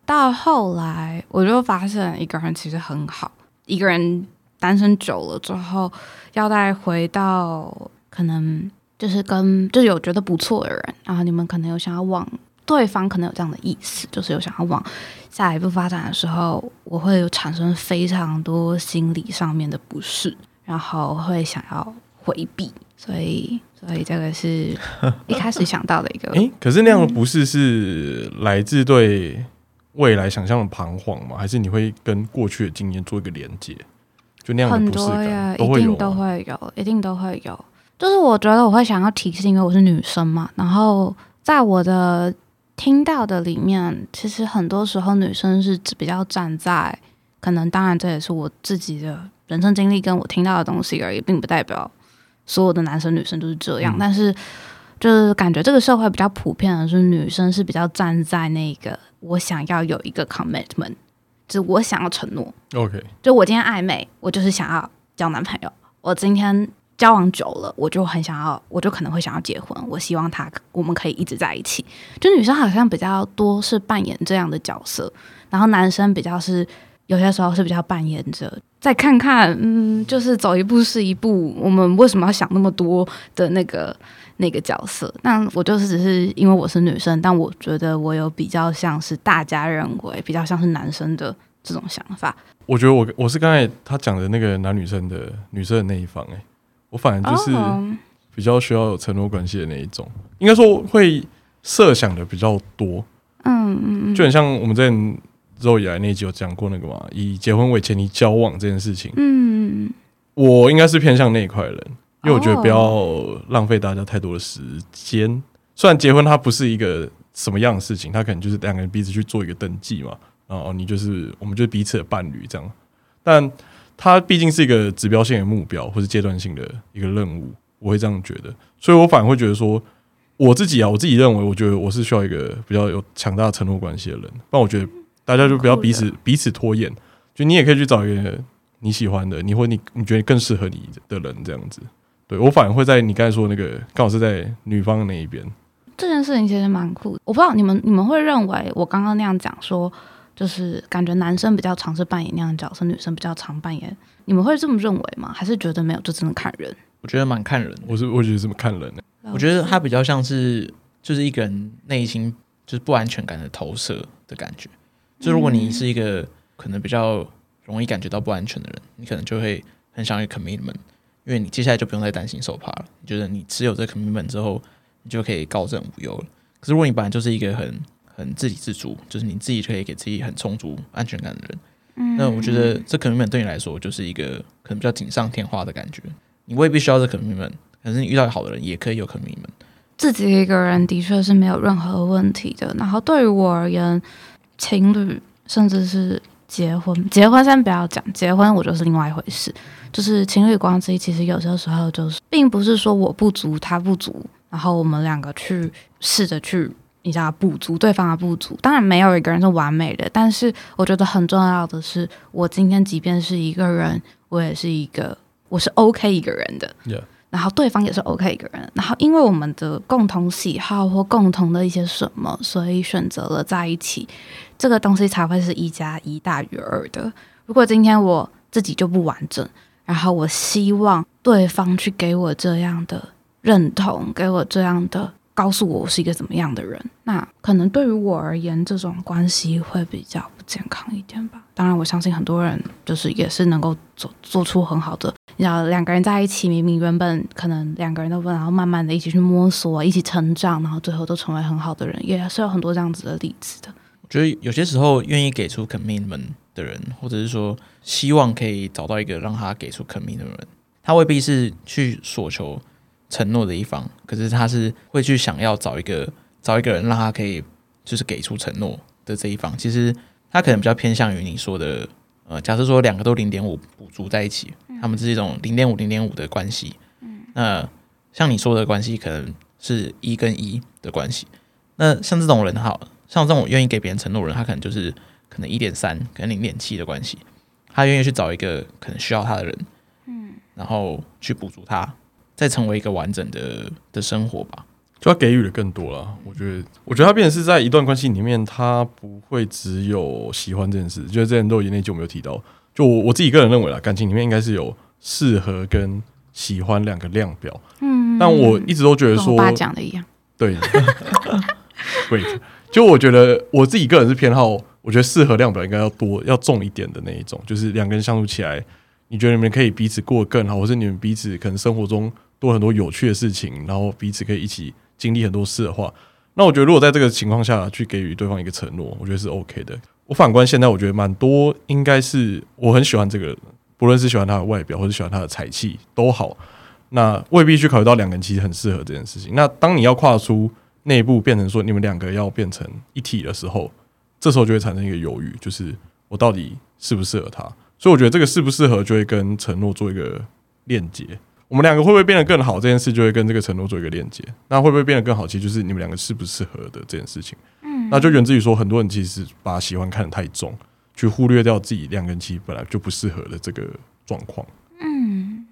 到后来，我就发现一个人其实很好，一个人。单身久了之后，要再回到可能就是跟就是有觉得不错的人，然后你们可能有想要往对方可能有这样的意思，就是有想要往下一步发展的时候，我会有产生非常多心理上面的不适，然后会想要回避，所以所以这个是 [laughs] 一开始想到的一个。诶，可是那样的不适是来自对未来想象的彷徨吗？还是你会跟过去的经验做一个连接？就那样很多呀，一定都会有，一定都会有。就是我觉得我会想要提示，因为我是女生嘛。然后在我的听到的里面，其实很多时候女生是比较站在，可能当然这也是我自己的人生经历跟我听到的东西而已，并不代表所有的男生女生都是这样。嗯、但是就是感觉这个社会比较普遍的是，女生是比较站在那个我想要有一个 commitment。就我想要承诺，OK，就我今天暧昧，我就是想要交男朋友。我今天交往久了，我就很想要，我就可能会想要结婚。我希望他我们可以一直在一起。就女生好像比较多是扮演这样的角色，然后男生比较是有些时候是比较扮演者再看看，嗯，就是走一步是一步。我们为什么要想那么多的那个那个角色？那我就是只是因为我是女生，但我觉得我有比较像是大家认为比较像是男生的这种想法。我觉得我我是刚才他讲的那个男女生的女生的那一方，欸，哎。我反而就是比较需要有承诺关系的那一种，应该说会设想的比较多，嗯嗯，就很像我们之前肉以来那一集有讲过那个嘛，以结婚为前提交往这件事情，嗯，我应该是偏向那一块人，因为我觉得不要浪费大家太多的时间。虽然结婚它不是一个什么样的事情，它可能就是两个人彼此去做一个登记嘛，然后你就是我们就是彼此的伴侣这样，但。它毕竟是一个指标性的目标，或是阶段性的一个任务，我会这样觉得，所以我反而会觉得说，我自己啊，我自己认为，我觉得我是需要一个比较有强大的承诺关系的人，不然我觉得大家就不要彼此彼此拖延，就你也可以去找一个你喜欢的，你或你你觉得更适合你的人这样子。对，我反而会在你刚才说的那个，刚好是在女方的那一边。这件事情其实蛮酷的，我不知道你们你们会认为我刚刚那样讲说。就是感觉男生比较尝试扮演那样的角色，女生比较常扮演。你们会这么认为吗？还是觉得没有？就只能看人？我觉得蛮看人。我是我觉得这么看人呢？我觉得他比较像是就是一个人内心就是不安全感的投射的感觉。就如果你是一个可能比较容易感觉到不安全的人，你可能就会很想要 commitment，因为你接下来就不用再担心受怕了。你觉得你持有这个 commitment 之后，你就可以高枕无忧了。可是如果你本来就是一个很很自给自足，就是你自己可以给自己很充足安全感的人。嗯，那我觉得这 commitment 对你来说就是一个可能比较锦上添花的感觉。你未必需要这 commitment，可是你遇到好的人也可以有 commitment。自己一个人的确是没有任何问题的。然后对于我而言，情侣甚至是结婚，结婚先不要讲，结婚我就是另外一回事。就是情侣关系，其实有些时候就是，并不是说我不足，他不足，然后我们两个去试着去。你知道补足对方的不足，当然没有一个人是完美的，但是我觉得很重要的是，我今天即便是一个人，我也是一个我是 OK 一个人的然后对方也是 OK 一个人，然后因为我们的共同喜好或共同的一些什么，所以选择了在一起，这个东西才会是一加一大于二的。如果今天我自己就不完整，然后我希望对方去给我这样的认同，给我这样的。告诉我我是一个怎么样的人，那可能对于我而言，这种关系会比较健康一点吧。当然，我相信很多人就是也是能够做做出很好的。你知道，两个人在一起，明明原本可能两个人都不，然后慢慢的一起去摸索，一起成长，然后最后都成为很好的人，也是有很多这样子的例子的。我觉得有些时候愿意给出 commitment 的人，或者是说希望可以找到一个让他给出 commitment 的人，他未必是去索求。承诺的一方，可是他是会去想要找一个找一个人，让他可以就是给出承诺的这一方。其实他可能比较偏向于你说的，呃，假设说两个都零点五补足在一起，他们是一种零点五零点五的关系。嗯，那像你说的关系，可能是一跟一的关系。那像这种人，好像这种愿意给别人承诺的人，他可能就是可能一点三，可能零点七的关系。他愿意去找一个可能需要他的人，嗯，然后去补足他。再成为一个完整的的生活吧，就他给予的更多了。我觉得，我觉得他变成是在一段关系里面，他不会只有喜欢这件事。就是之前都有那集我没有提到，就我我自己个人认为啦，感情里面应该是有适合跟喜欢两个量表。嗯，但我一直都觉得说，爸讲的一样，对，[laughs] 对，就我觉得我自己个人是偏好，我觉得适合量表应该要多要重一点的那一种，就是两个人相处起来，你觉得你们可以彼此过得更好，或是你们彼此可能生活中。多很多有趣的事情，然后彼此可以一起经历很多事的话，那我觉得如果在这个情况下去给予对方一个承诺，我觉得是 OK 的。我反观现在，我觉得蛮多应该是我很喜欢这个人，不论是喜欢他的外表，或者喜欢他的才气都好，那未必去考虑到两个人其实很适合这件事情。那当你要跨出那一步，变成说你们两个要变成一体的时候，这时候就会产生一个犹豫，就是我到底适不适合他？所以我觉得这个适不适合就会跟承诺做一个链接。我们两个会不会变得更好？这件事就会跟这个承诺做一个链接。那会不会变得更好？其实就是你们两个适不适合的这件事情。嗯，那就源自于说，很多人其实把喜欢看得太重，去忽略掉自己两个人其实本来就不适合的这个状况。嗯，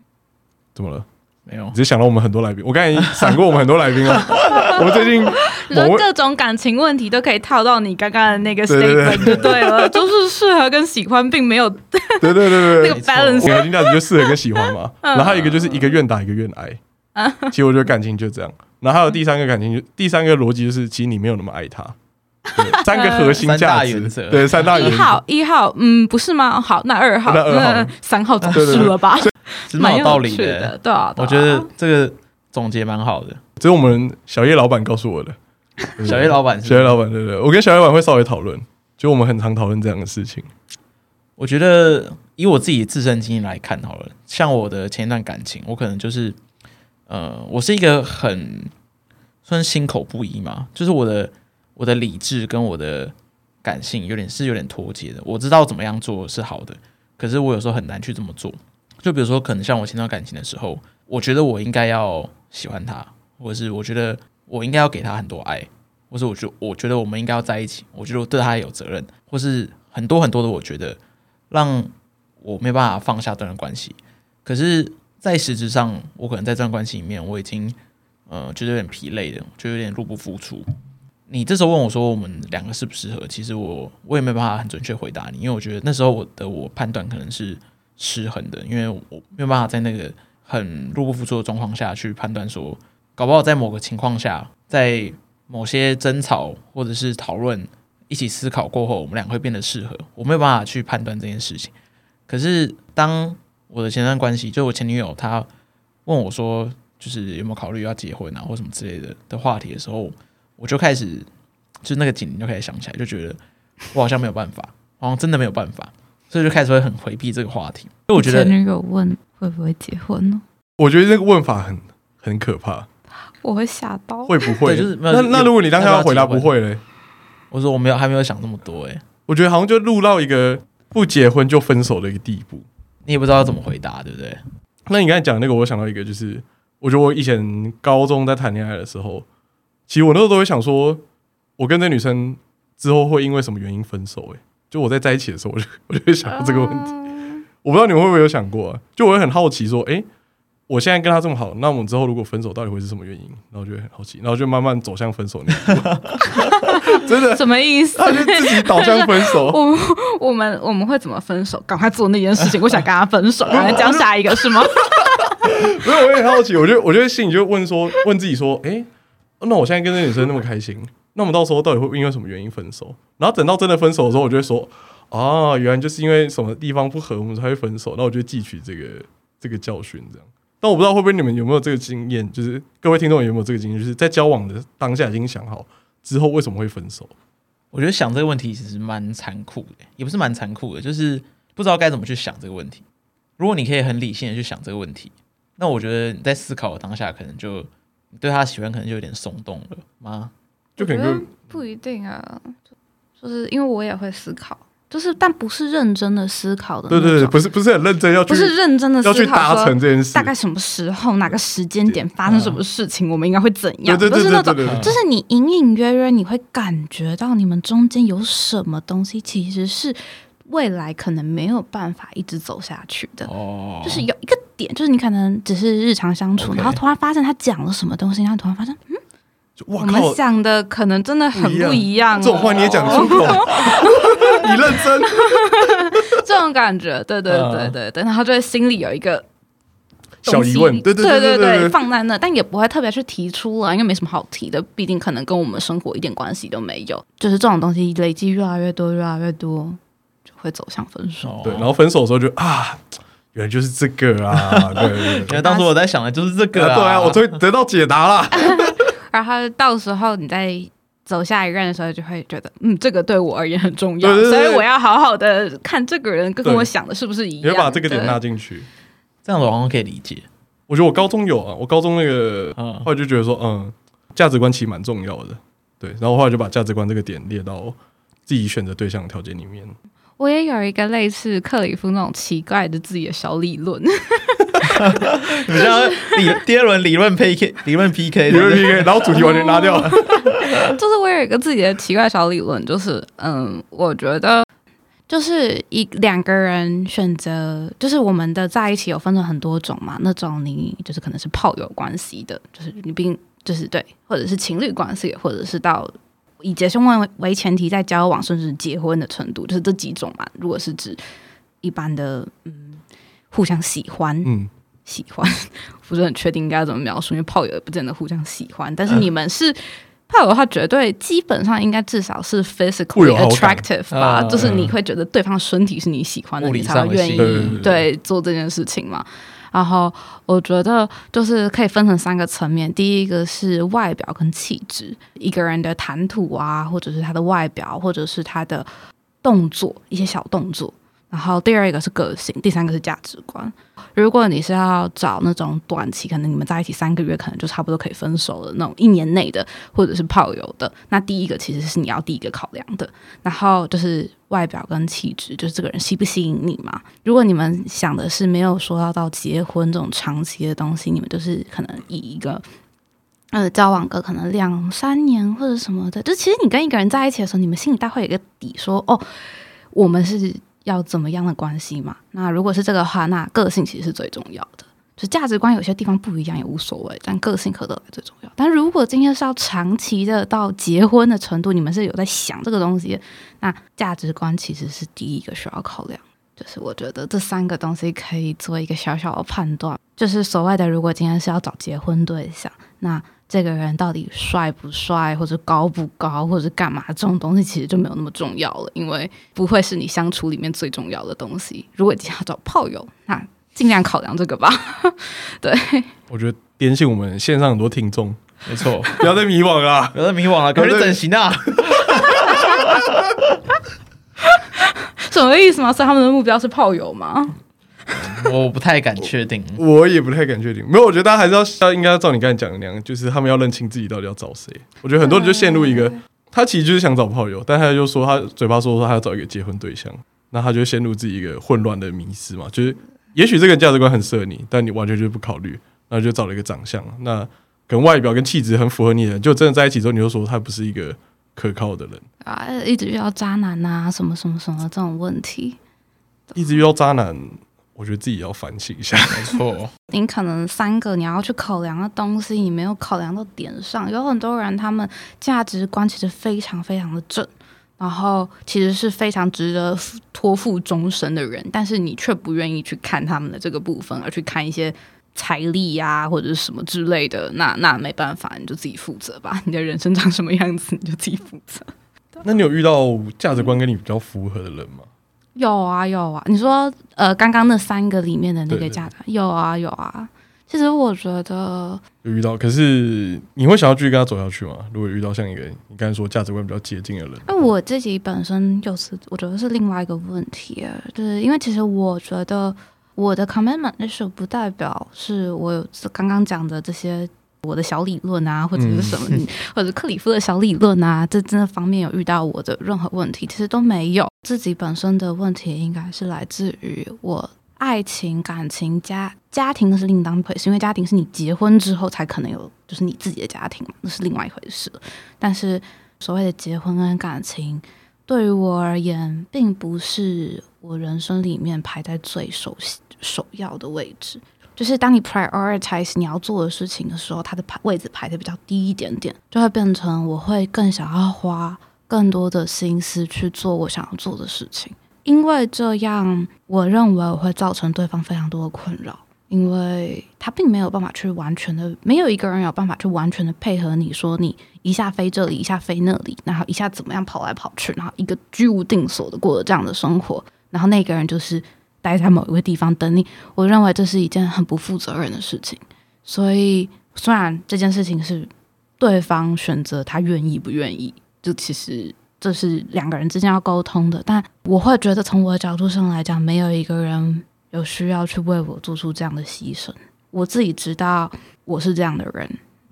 怎么了？没有，只是想到我们很多来宾，我刚才已经闪过我们很多来宾了。[laughs] 我们最近某各种感情问题都可以套到你刚刚的那个 statement 就对了，[laughs] 就是适合跟喜欢并没有对对对对对 [laughs] 那个 balance，核心价值就适合跟喜欢嘛。然后还有一个就是一个愿打一个愿挨。其实我觉得感情就这样。然后还有第三个感情，就第三个逻辑就是，其实你没有那么爱他。三个核心价值，对三大原则。一号一号，嗯，不是吗？好，那二号，那二号，三号总是了吧？是蛮有道理的，对啊。我觉得这个总结蛮好的，这是我们小叶老板告诉我的。[laughs] 小叶老板，[laughs] 小叶老板，对对，我跟小叶老板会稍微讨论，就我们很常讨论这样的事情。我觉得以我自己自身经验来看好了，像我的前一段感情，我可能就是，呃，我是一个很算心口不一嘛，就是我的。我的理智跟我的感性有点是有点脱节的。我知道怎么样做是好的，可是我有时候很难去这么做。就比如说，可能像我前段感情的时候，我觉得我应该要喜欢他，或者是我觉得我应该要给他很多爱，或是我觉我觉得我们应该要在一起，我觉得我对他有责任，或是很多很多的，我觉得让我没办法放下这段关系。可是，在实质上，我可能在这段关系里面，我已经呃觉得有点疲累的，就有点入不敷出。你这时候问我说我们两个适不适合？其实我我也没办法很准确回答你，因为我觉得那时候我的我判断可能是失衡的，因为我没有办法在那个很入不敷出的状况下去判断说，搞不好在某个情况下，在某些争吵或者是讨论、一起思考过后，我们两个会变得适合。我没有办法去判断这件事情。可是当我的前段关系，就我前女友，她问我说，就是有没有考虑要结婚啊，或什么之类的的话题的时候。我就开始，就那个警铃就开始想起来，就觉得我好像没有办法，好像真的没有办法，所以就开始会很回避这个话题。因为我觉得前女友问会不会结婚呢？我觉得这个问法很很可怕，我会吓到。会不会？就是那那如果你当下要回答不会嘞？我说我没有，还没有想那么多哎。我觉得好像就录到一个不结婚就分手的一个地步，你也不知道要怎么回答，对不对？那你刚才讲那个，我想到一个，就是我觉得我以前高中在谈恋爱的时候。其实我那时候都会想说，我跟这女生之后会因为什么原因分手？哎，就我在在一起的时候，我就 [laughs] 我就会想到这个问题。我不知道你们会不会有想过啊？就我会很好奇说，哎，我现在跟他这么好，那我们之后如果分手，到底会是什么原因？然后就会很好奇，然后就慢慢走向分手那一步。[laughs] 真的？什么意思？他就自己导向分手。[laughs] 我我们我们会怎么分手？赶快做那件事情。我想跟他分手，然后讲下一个是吗？所以我也很好奇，我觉得我觉得心里就问说，问自己说，哎。那我现在跟这女生那么开心，那我们到时候到底会因为什么原因分手？然后等到真的分手的时候，我就会说，啊，原来就是因为什么地方不合，我们才会分手。那我就汲取这个这个教训，这样。但我不知道会不会你们有没有这个经验，就是各位听众有没有这个经验，就是在交往的当下已经想好之后为什么会分手？我觉得想这个问题其实蛮残酷的，也不是蛮残酷的，就是不知道该怎么去想这个问题。如果你可以很理性的去想这个问题，那我觉得你在思考的当下可能就。对他喜欢可能就有点松动了吗？就可能不一定啊，就是因为我也会思考，就是但不是认真的思考的。对对对，不是不是很认真要去，不是认真的思考要去达成这件事。大概什么时候、哪个时间点发生什么事情，我们应该会怎样？对对对，不是那种，就是你隐隐约约你会感觉到你们中间有什么东西，其实是。未来可能没有办法一直走下去的，哦、就是有一个点，就是你可能只是日常相处然后突然发现他讲了什么东西，然后突然发现，嗯，我们想的可能真的很不一样。这种话你也讲出口，[laughs] 你认真，这种感觉，对对对对对，然后就会心里有一个小疑问，对对对对对，放在那，但也不会特别去提出了，因为没什么好提的，毕竟可能跟我们生活一点关系都没有。就是这种东西累积越来越多，越来越多。就会走向分手，对，然后分手的时候就啊，原来就是这个啊，对，因为 [laughs] 当时我在想的就是这个，[laughs] 对啊，我终于得到解答了。然后到时候你再走下一任的时候，就会觉得，嗯，这个对我而言很重要，所以我要好好的看这个人跟我想的是不是一样，你要把这个点纳进去，这样子我好像可以理解。我觉得我高中有啊，我高中那个后来就觉得说，嗯，价值观其实蛮重要的，对，然后后来就把价值观这个点列到自己选择对象的条件里面。我也有一个类似克里夫那种奇怪的自己的小理论，[laughs] 你像理第二轮理论 PK，理论 PK，理论 PK，然后主题完全拉掉了。就是我有一个自己的奇怪小理论，就是嗯，我觉得就是一两个人选择，就是我们的在一起有分成很多种嘛。那种你就是可能是炮友关系的，就是你并就是对，或者是情侣关系，或者是到以结婚为为前提在交往甚至结婚的程度，就是这几种嘛。如果是指一般的，嗯，互相喜欢，嗯，喜欢，[laughs] 不是很确定应该怎么描述，因为炮友也不见得互相喜欢，但是你们是。炮友的话，绝对基本上应该至少是 physically attractive 吧，就是你会觉得对方身体是你喜欢的，你才会愿意对做这件事情嘛。然后我觉得就是可以分成三个层面，第一个是外表跟气质，一个人的谈吐啊，或者是他的外表，或者是他的动作，一些小动作。然后第二个是个性，第三个是价值观。如果你是要找那种短期，可能你们在一起三个月，可能就差不多可以分手的那种一年内的，或者是炮友的，那第一个其实是你要第一个考量的。然后就是外表跟气质，就是这个人吸不吸引你嘛？如果你们想的是没有说要到结婚这种长期的东西，你们就是可能以一个呃交往个可能两三年或者什么的，就其实你跟一个人在一起的时候，你们心里大概有一个底，说哦，我们是。要怎么样的关系嘛？那如果是这个话，那个性其实是最重要的。就价值观有些地方不一样也无所谓，但个性可得来最重要。但如果今天是要长期的到结婚的程度，你们是有在想这个东西，那价值观其实是第一个需要考量。就是我觉得这三个东西可以做一个小小的判断。就是所谓的，如果今天是要找结婚对象，那。这个人到底帅不帅，或者高不高，或者干嘛？这种东西其实就没有那么重要了，因为不会是你相处里面最重要的东西。如果你要找炮友，那尽量考量这个吧。[laughs] 对，我觉得点醒我们线上很多听众，没错，不要再迷惘了，不要再迷惘了，赶紧整形啊！[laughs] 什么意思吗？所以他们的目标是炮友吗？[laughs] 我不太敢确定，[laughs] 我也不太敢确定。没有，我觉得大家还是要要应该要照你刚才讲的那样，就是他们要认清自己到底要找谁。我觉得很多人就陷入一个，他其实就是想找炮友，但他就说他嘴巴说说他要找一个结婚对象，那他就陷入自己一个混乱的迷失嘛。就是也许这个价值观很适合你，但你完全就不考虑，那就找了一个长相，那可能外表跟气质很符合你的人，就真的在一起之后，你就说他不是一个可靠的人啊，一直遇到渣男啊，什么什么什么这种问题，一直遇到渣男。我觉得自己要反省一下，没错。[laughs] 你可能三个你要去考量的东西，你没有考量到点上。有很多人他们价值观其实非常非常的正，然后其实是非常值得托付终身的人，但是你却不愿意去看他们的这个部分，而去看一些财力呀、啊、或者是什么之类的。那那没办法，你就自己负责吧。你的人生长什么样子，你就自己负责。那你有遇到价值观跟你比较符合的人吗？有啊有啊，你说呃，刚刚那三个里面的那个家长，有啊有啊。其实我觉得有遇到，可是你会想要继续跟他走下去吗？如果遇到像一个你刚才说价值观比较接近的人，那我自己本身就是我觉得是另外一个问题，就是因为其实我觉得我的 commitment 那时候不代表是我有刚刚讲的这些。我的小理论啊，或者是什么，嗯、[laughs] 或者克里夫的小理论啊，这这方面有遇到我的任何问题，其实都没有。自己本身的问题应该是来自于我爱情、感情、家家庭，那是另当一回事，因为家庭是你结婚之后才可能有，就是你自己的家庭嘛，那是另外一回事。但是所谓的结婚跟感情，对于我而言，并不是我人生里面排在最首首要的位置。就是当你 prioritize 你要做的事情的时候，它的排位置排的比较低一点点，就会变成我会更想要花更多的心思去做我想要做的事情，因为这样我认为我会造成对方非常多的困扰，因为他并没有办法去完全的，没有一个人有办法去完全的配合你说你一下飞这里，一下飞那里，然后一下怎么样跑来跑去，然后一个居无定所的过了这样的生活，然后那个人就是。待在某一个地方等你，我认为这是一件很不负责任的事情。所以，虽然这件事情是对方选择他愿意不愿意，就其实这是两个人之间要沟通的。但我会觉得，从我的角度上来讲，没有一个人有需要去为我做出这样的牺牲。我自己知道我是这样的人，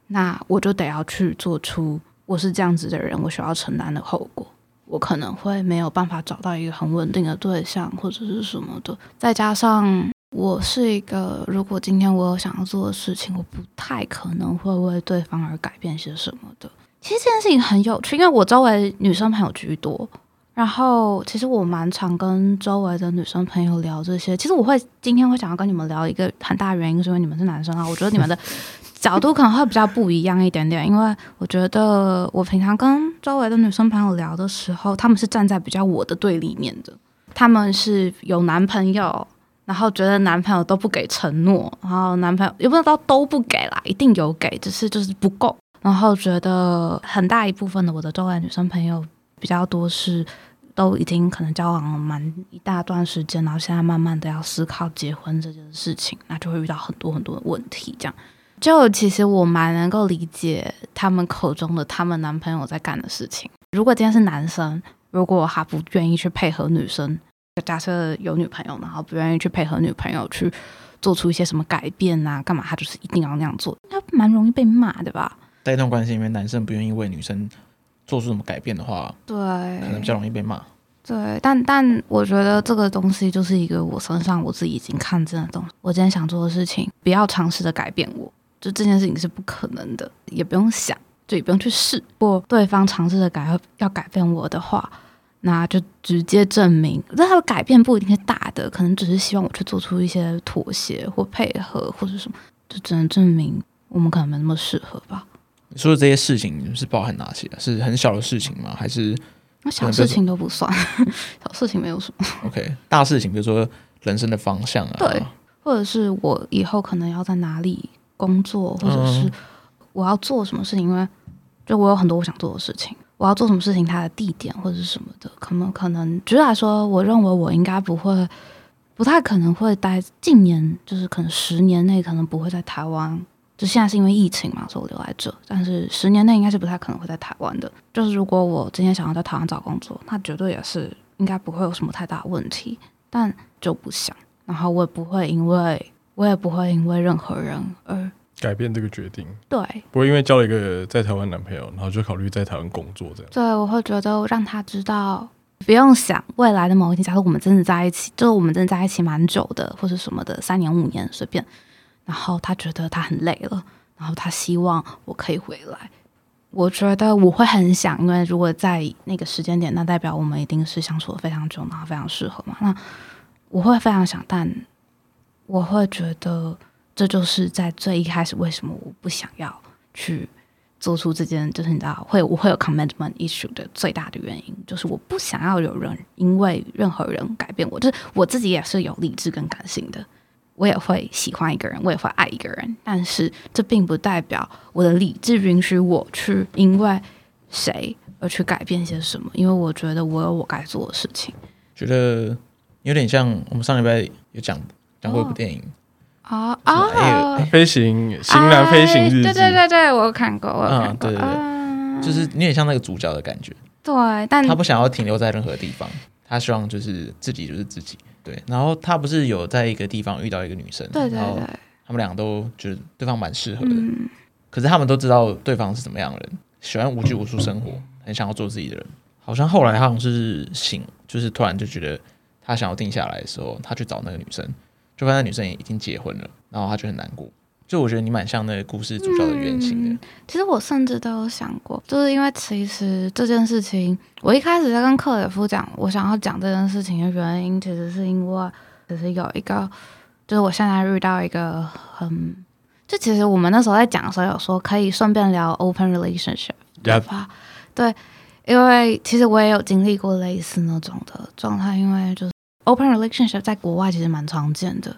那我就得要去做出我是这样子的人，我需要承担的后果。我可能会没有办法找到一个很稳定的对象，或者是什么的。再加上我是一个，如果今天我有想要做的事情，我不太可能会为对方而改变些什么的。其实这件事情很有趣，因为我周围女生朋友居多，然后其实我蛮常跟周围的女生朋友聊这些。其实我会今天会想要跟你们聊一个很大原因，是因为你们是男生啊。我觉得你们的角度可能会比较不一样一点点，因为我觉得我平常跟周围的女生朋友聊的时候，他们是站在比较我的对立面的。他们是有男朋友，然后觉得男朋友都不给承诺，然后男朋友也不知道都不给啦，一定有给，只是就是不够。然后觉得很大一部分的我的周围女生朋友比较多是。都已经可能交往了蛮一大段时间，然后现在慢慢的要思考结婚这件事情，那就会遇到很多很多的问题。这样，就其实我蛮能够理解他们口中的他们男朋友在干的事情。如果今天是男生，如果他不愿意去配合女生，假设有女朋友，然后不愿意去配合女朋友去做出一些什么改变啊，干嘛他就是一定要那样做，那蛮容易被骂，的吧？在一段关系里面，男生不愿意为女生。做出什么改变的话，对，可能比较容易被骂。对，但但我觉得这个东西就是一个我身上我自己已经看见的东西。我今天想做的事情，不要尝试着改变我，就这件事情是不可能的，也不用想，就也不用去试。如果对方尝试着改要改变我的话，那就直接证明，那他的改变不一定是大的，可能只是希望我去做出一些妥协或配合或者什么，就只能证明我们可能没那么适合吧。你说的这些事情是包含哪些？是很小的事情吗？还是那小事情都不算，[laughs] 小事情没有什么。OK，大事情比如说人生的方向啊，对，或者是我以后可能要在哪里工作，或者是我要做什么事情，因为就我有很多我想做的事情，我要做什么事情，它的地点或者是什么的，可能可能，举例来说，我认为我应该不会，不太可能会待近年，就是可能十年内可能不会在台湾。就现在是因为疫情嘛，所以我留在这。但是十年内应该是不太可能会在台湾的。就是如果我今天想要在台湾找工作，那绝对也是应该不会有什么太大问题。但就不想，然后我也不会因为，我也不会因为任何人而改变这个决定。对，不会因为交了一个在台湾男朋友，然后就考虑在台湾工作这样。对，我会觉得让他知道，不用想未来的某一天，假如我们真的在一起，就是我们真的在一起蛮久的，或者什么的，三年五年随便。然后他觉得他很累了，然后他希望我可以回来。我觉得我会很想，因为如果在那个时间点，那代表我们一定是相处了非常久，然后非常适合嘛。那我会非常想，但我会觉得这就是在最一开始为什么我不想要去做出这件，就是你知道会我会有 commitment issue 的最大的原因，就是我不想要有人因为任何人改变我，就是我自己也是有理智跟感性的。我也会喜欢一个人，我也会爱一个人，但是这并不代表我的理智允许我去因为谁而去改变些什么。因为我觉得我有我该做的事情。觉得有点像我们上礼拜有讲讲过一部电影。啊啊，飞行型男飞行日记，对对对对，我有看过，我有看过，对对对，就是有点像那个主角的感觉。对，但他不想要停留在任何地方，他希望就是自己就是自己。对，然后他不是有在一个地方遇到一个女生，对对对，然后他们俩都觉得对方蛮适合的，嗯，可是他们都知道对方是怎么样的人，喜欢无拘无束生活，很想要做自己的人。好像后来他好像是醒，就是突然就觉得他想要定下来的时候，他去找那个女生，就发现女生也已经结婚了，然后他就很难过。就我觉得你蛮像那个故事主角的原型的。其实我甚至都有想过，就是因为其实这件事情，我一开始在跟克里夫讲我想要讲这件事情的原因，其实是因为只是有一个，就是我现在遇到一个很，就其实我们那时候在讲的时候有说可以顺便聊 open relationship，对吧？对，因为其实我也有经历过类似那种的状态，因为就是 open relationship 在国外其实蛮常见的。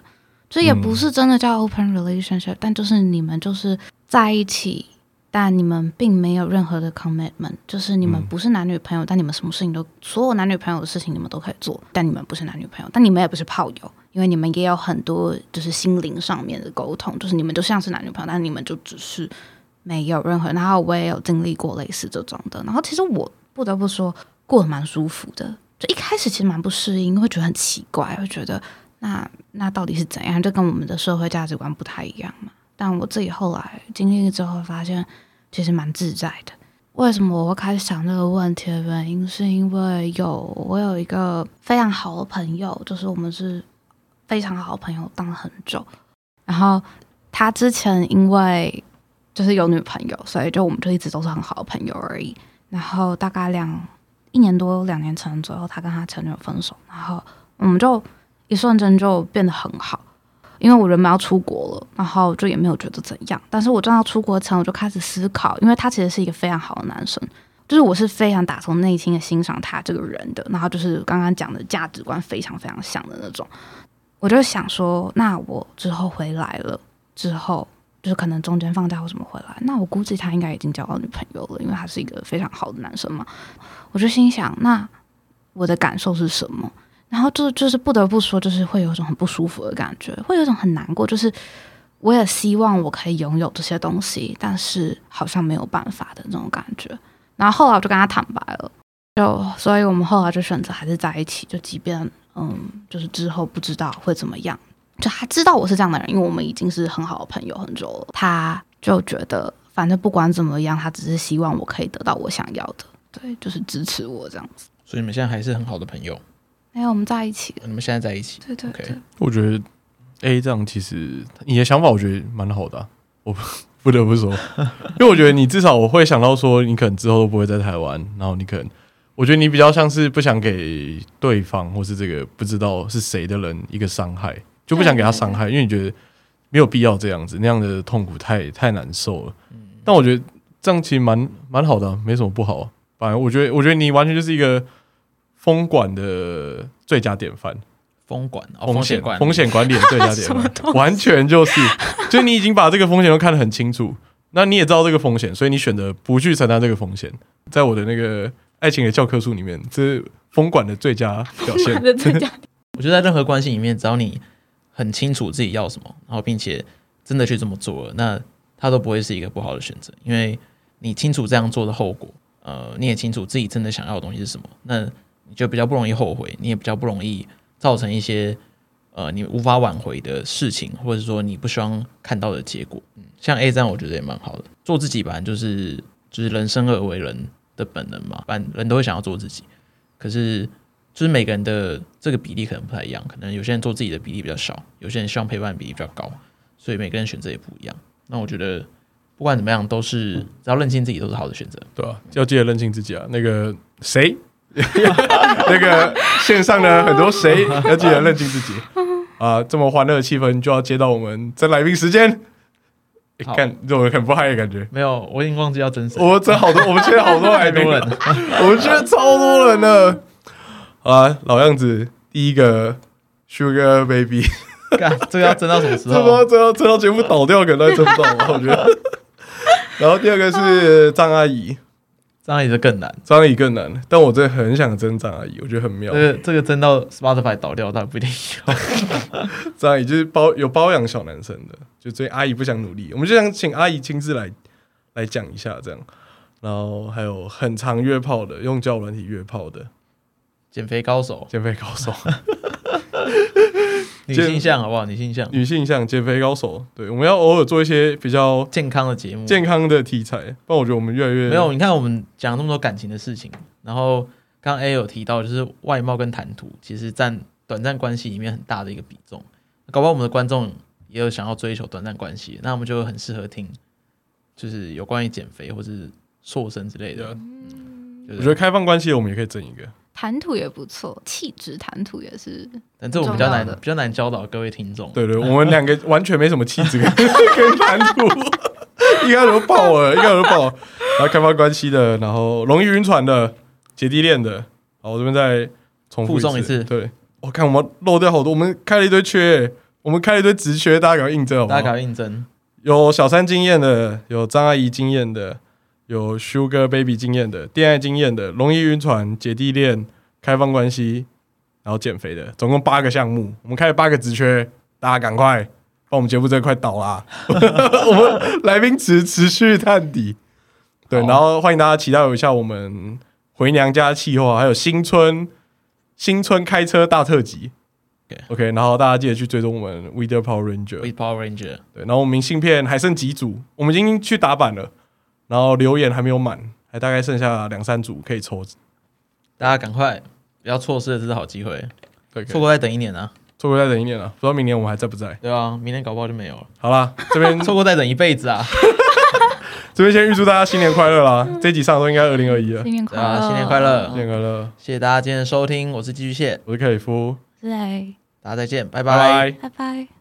这也不是真的叫 open relationship，嗯，但就是你们就是在一起，但你们并没有任何的 commitment，就是你们不是男女朋友，嗯，但你们什么事情都，所有男女朋友的事情你们都可以做，但你们不是男女朋友，但你们也不是炮友，因为你们也有很多就是心灵上面的沟通，就是你们就像是男女朋友，但你们就只是没有任何。然后我也有经历过类似这种的，然后其实我不得不说过得蛮舒服的，就一开始其实蛮不适应，会觉得很奇怪，会觉得。那那到底是怎样？就跟我们的社会价值观不太一样嘛。但我自己后来经历之后，发现其实蛮自在的。为什么我会开始想这个问题的原因，是因为有我有一个非常好的朋友，就是我们是非常好的朋友，当了很久。然后他之前因为就是有女朋友，所以就我们就一直都是很好的朋友而已。然后大概两。一年多两年前左右，他跟他前女友分手，然后我们就一瞬间就变得很好。因为我人们要出国了，然后就也没有觉得怎样。但是我正要出国前，我就开始思考，因为他其实是一个非常好的男生，就是我是非常打从内心的欣赏他这个人的。然后就是刚刚讲的价值观非常非常像的那种，我就想说，那我之后回来了之后，就是可能中间放假或什么回来，那我估计他应该已经交到女朋友了，因为他是一个非常好的男生嘛。我就心想，那我的感受是什么？然后就就是不得不说，就是会有一种很不舒服的感觉，会有一种很难过。就是我也希望我可以拥有这些东西，但是好像没有办法的那种感觉。然后后来我就跟他坦白了，就所以我们后来就选择还是在一起。就即便嗯，就是之后不知道会怎么样，就他知道我是这样的人，因为我们已经是很好的朋友很久了。他就觉得反正不管怎么样，他只是希望我可以得到我想要的，对，就是支持我这样子。所以你们现在还是很好的朋友。没有，我们在一起。你们现在在一起？对对对。Okay. 我觉得 A 这样其实你的想法，我觉得蛮好的啊。我 [laughs] 不得不说，[laughs] 因为我觉得你至少我会想到说，你可能之后都不会在台湾，然后你可能，我觉得你比较像是不想给对方或是这个不知道是谁的人一个伤害，就不想给他伤害，因为你觉得没有必要这样子，那样的痛苦太太难受了。但我觉得这样其实蛮蛮好的啊，没什么不好啊。反正我觉得，我觉得你完全就是一个。风管的最佳典范，风管风险风险管理的最佳典范，[laughs] 完全就是，就你已经把这个风险都看得很清楚，那你也知道这个风险，所以你选择不去承担这个风险。在我的那个爱情的教科书里面，这是风管的最佳表现。[laughs] [laughs] 我觉得在任何关系里面，只要你很清楚自己要什么，然后并且真的去这么做了，那它都不会是一个不好的选择，因为你清楚这样做的后果，呃，你也清楚自己真的想要的东西是什么，那。你就比较不容易后悔，你也比较不容易造成一些呃你无法挽回的事情，或者说你不希望看到的结果。嗯，像 A 这样，我觉得也蛮好的。做自己吧，就是就是人生而为人的本能嘛，反正人都会想要做自己。可是就是每个人的这个比例可能不太一样，可能有些人做自己的比例比较少，有些人希望陪伴比例比较高，所以每个人选择也不一样。那我觉得不管怎么样，都是只要认清自己都是好的选择，对吧？要记得认清自己啊。那个谁？[laughs] 那个线上的，很多谁要记得认清自己啊！这么欢乐的气氛，就要接到我们真来宾时间。看这种很不嗨的感觉。没有，我已经忘记要真实。我真好多，我们现在好多来宾人，我们现在超多人了。啊，老样子，第一个 Sugar Baby，[laughs] 干这个要争到什么时候？争到争到争到节目倒掉，可能都争不到。我觉得。[laughs] 然后第二个是张阿姨。张阿姨就更难，张阿姨更难，但我真的很想争张阿姨，我觉得很妙。这个这个争到 Spotify 倒掉，但不一定有。[laughs] 张阿姨就是包有包养小男生的，就所以阿姨不想努力，我们就想请阿姨亲自来来讲一下这样。然后还有很长约炮的，用交友软体约炮的，减肥高手，减肥高手。[laughs] 女性向好不好？女性向，女性向，减肥高手。对，我们要偶尔做一些比较健康的节目，健康的题材。不然我觉得我们越来越没有。你看，我们讲那么多感情的事情，然后刚刚 A 有提到，就是外貌跟谈吐其实占短暂关系里面很大的一个比重。搞不好我们的观众也有想要追求短暂关系，那我们就很适合听，就是有关于减肥或是瘦身之类的。嗯，我觉得开放关系我们也可以整一个。谈吐也不错，气质谈吐也是，但这我比较难，比较难教导各位听众。对，对对，我们两个完全没什么气质跟 [laughs] 谈吐，一开始就爆了，一开始就爆了。然后开发关系的，然后容易晕船的，姐弟恋的。好，我这边再重复附送一次。对，我看我们漏掉好多，我们开了一堆缺，我们开了一堆直缺，大家赶快应征好不好？大家赶快应征。有小三经验的，有张阿姨经验的。有 Sugar Baby 经验的，恋爱经验的，容易晕船，姐弟恋，开放关系，然后减肥的，总共八个项目，我们开了八个职缺，大家赶快，帮我们节目这块倒啦！[laughs] 我们来宾持持续探底，对，然后欢迎大家期待一下我们回娘家计划，还有新春新春开车大特辑，OK，然后大家记得去追踪我们 We The Power Ranger，We Power Ranger，对，然后我们明信片还剩几组，我们已经去打版了。然后留言还没有满，还大概剩下两三组可以抽，大家赶快不要错失了这是好机会，对，错过再等一年啊，错过再等一年啊，不知道明年我们还在不在？对啊，明年搞不好就没有了。好啦，这边 [laughs] 错过再等一辈子啊，[laughs] 这边先预祝大家新年快乐啦！这一集上的都应该二零二一了。新年快乐，啊新年快乐新年快乐！谢谢大家今天的收听，我是寄居蟹，我是克里夫，对，大家再见，拜拜拜。拜拜。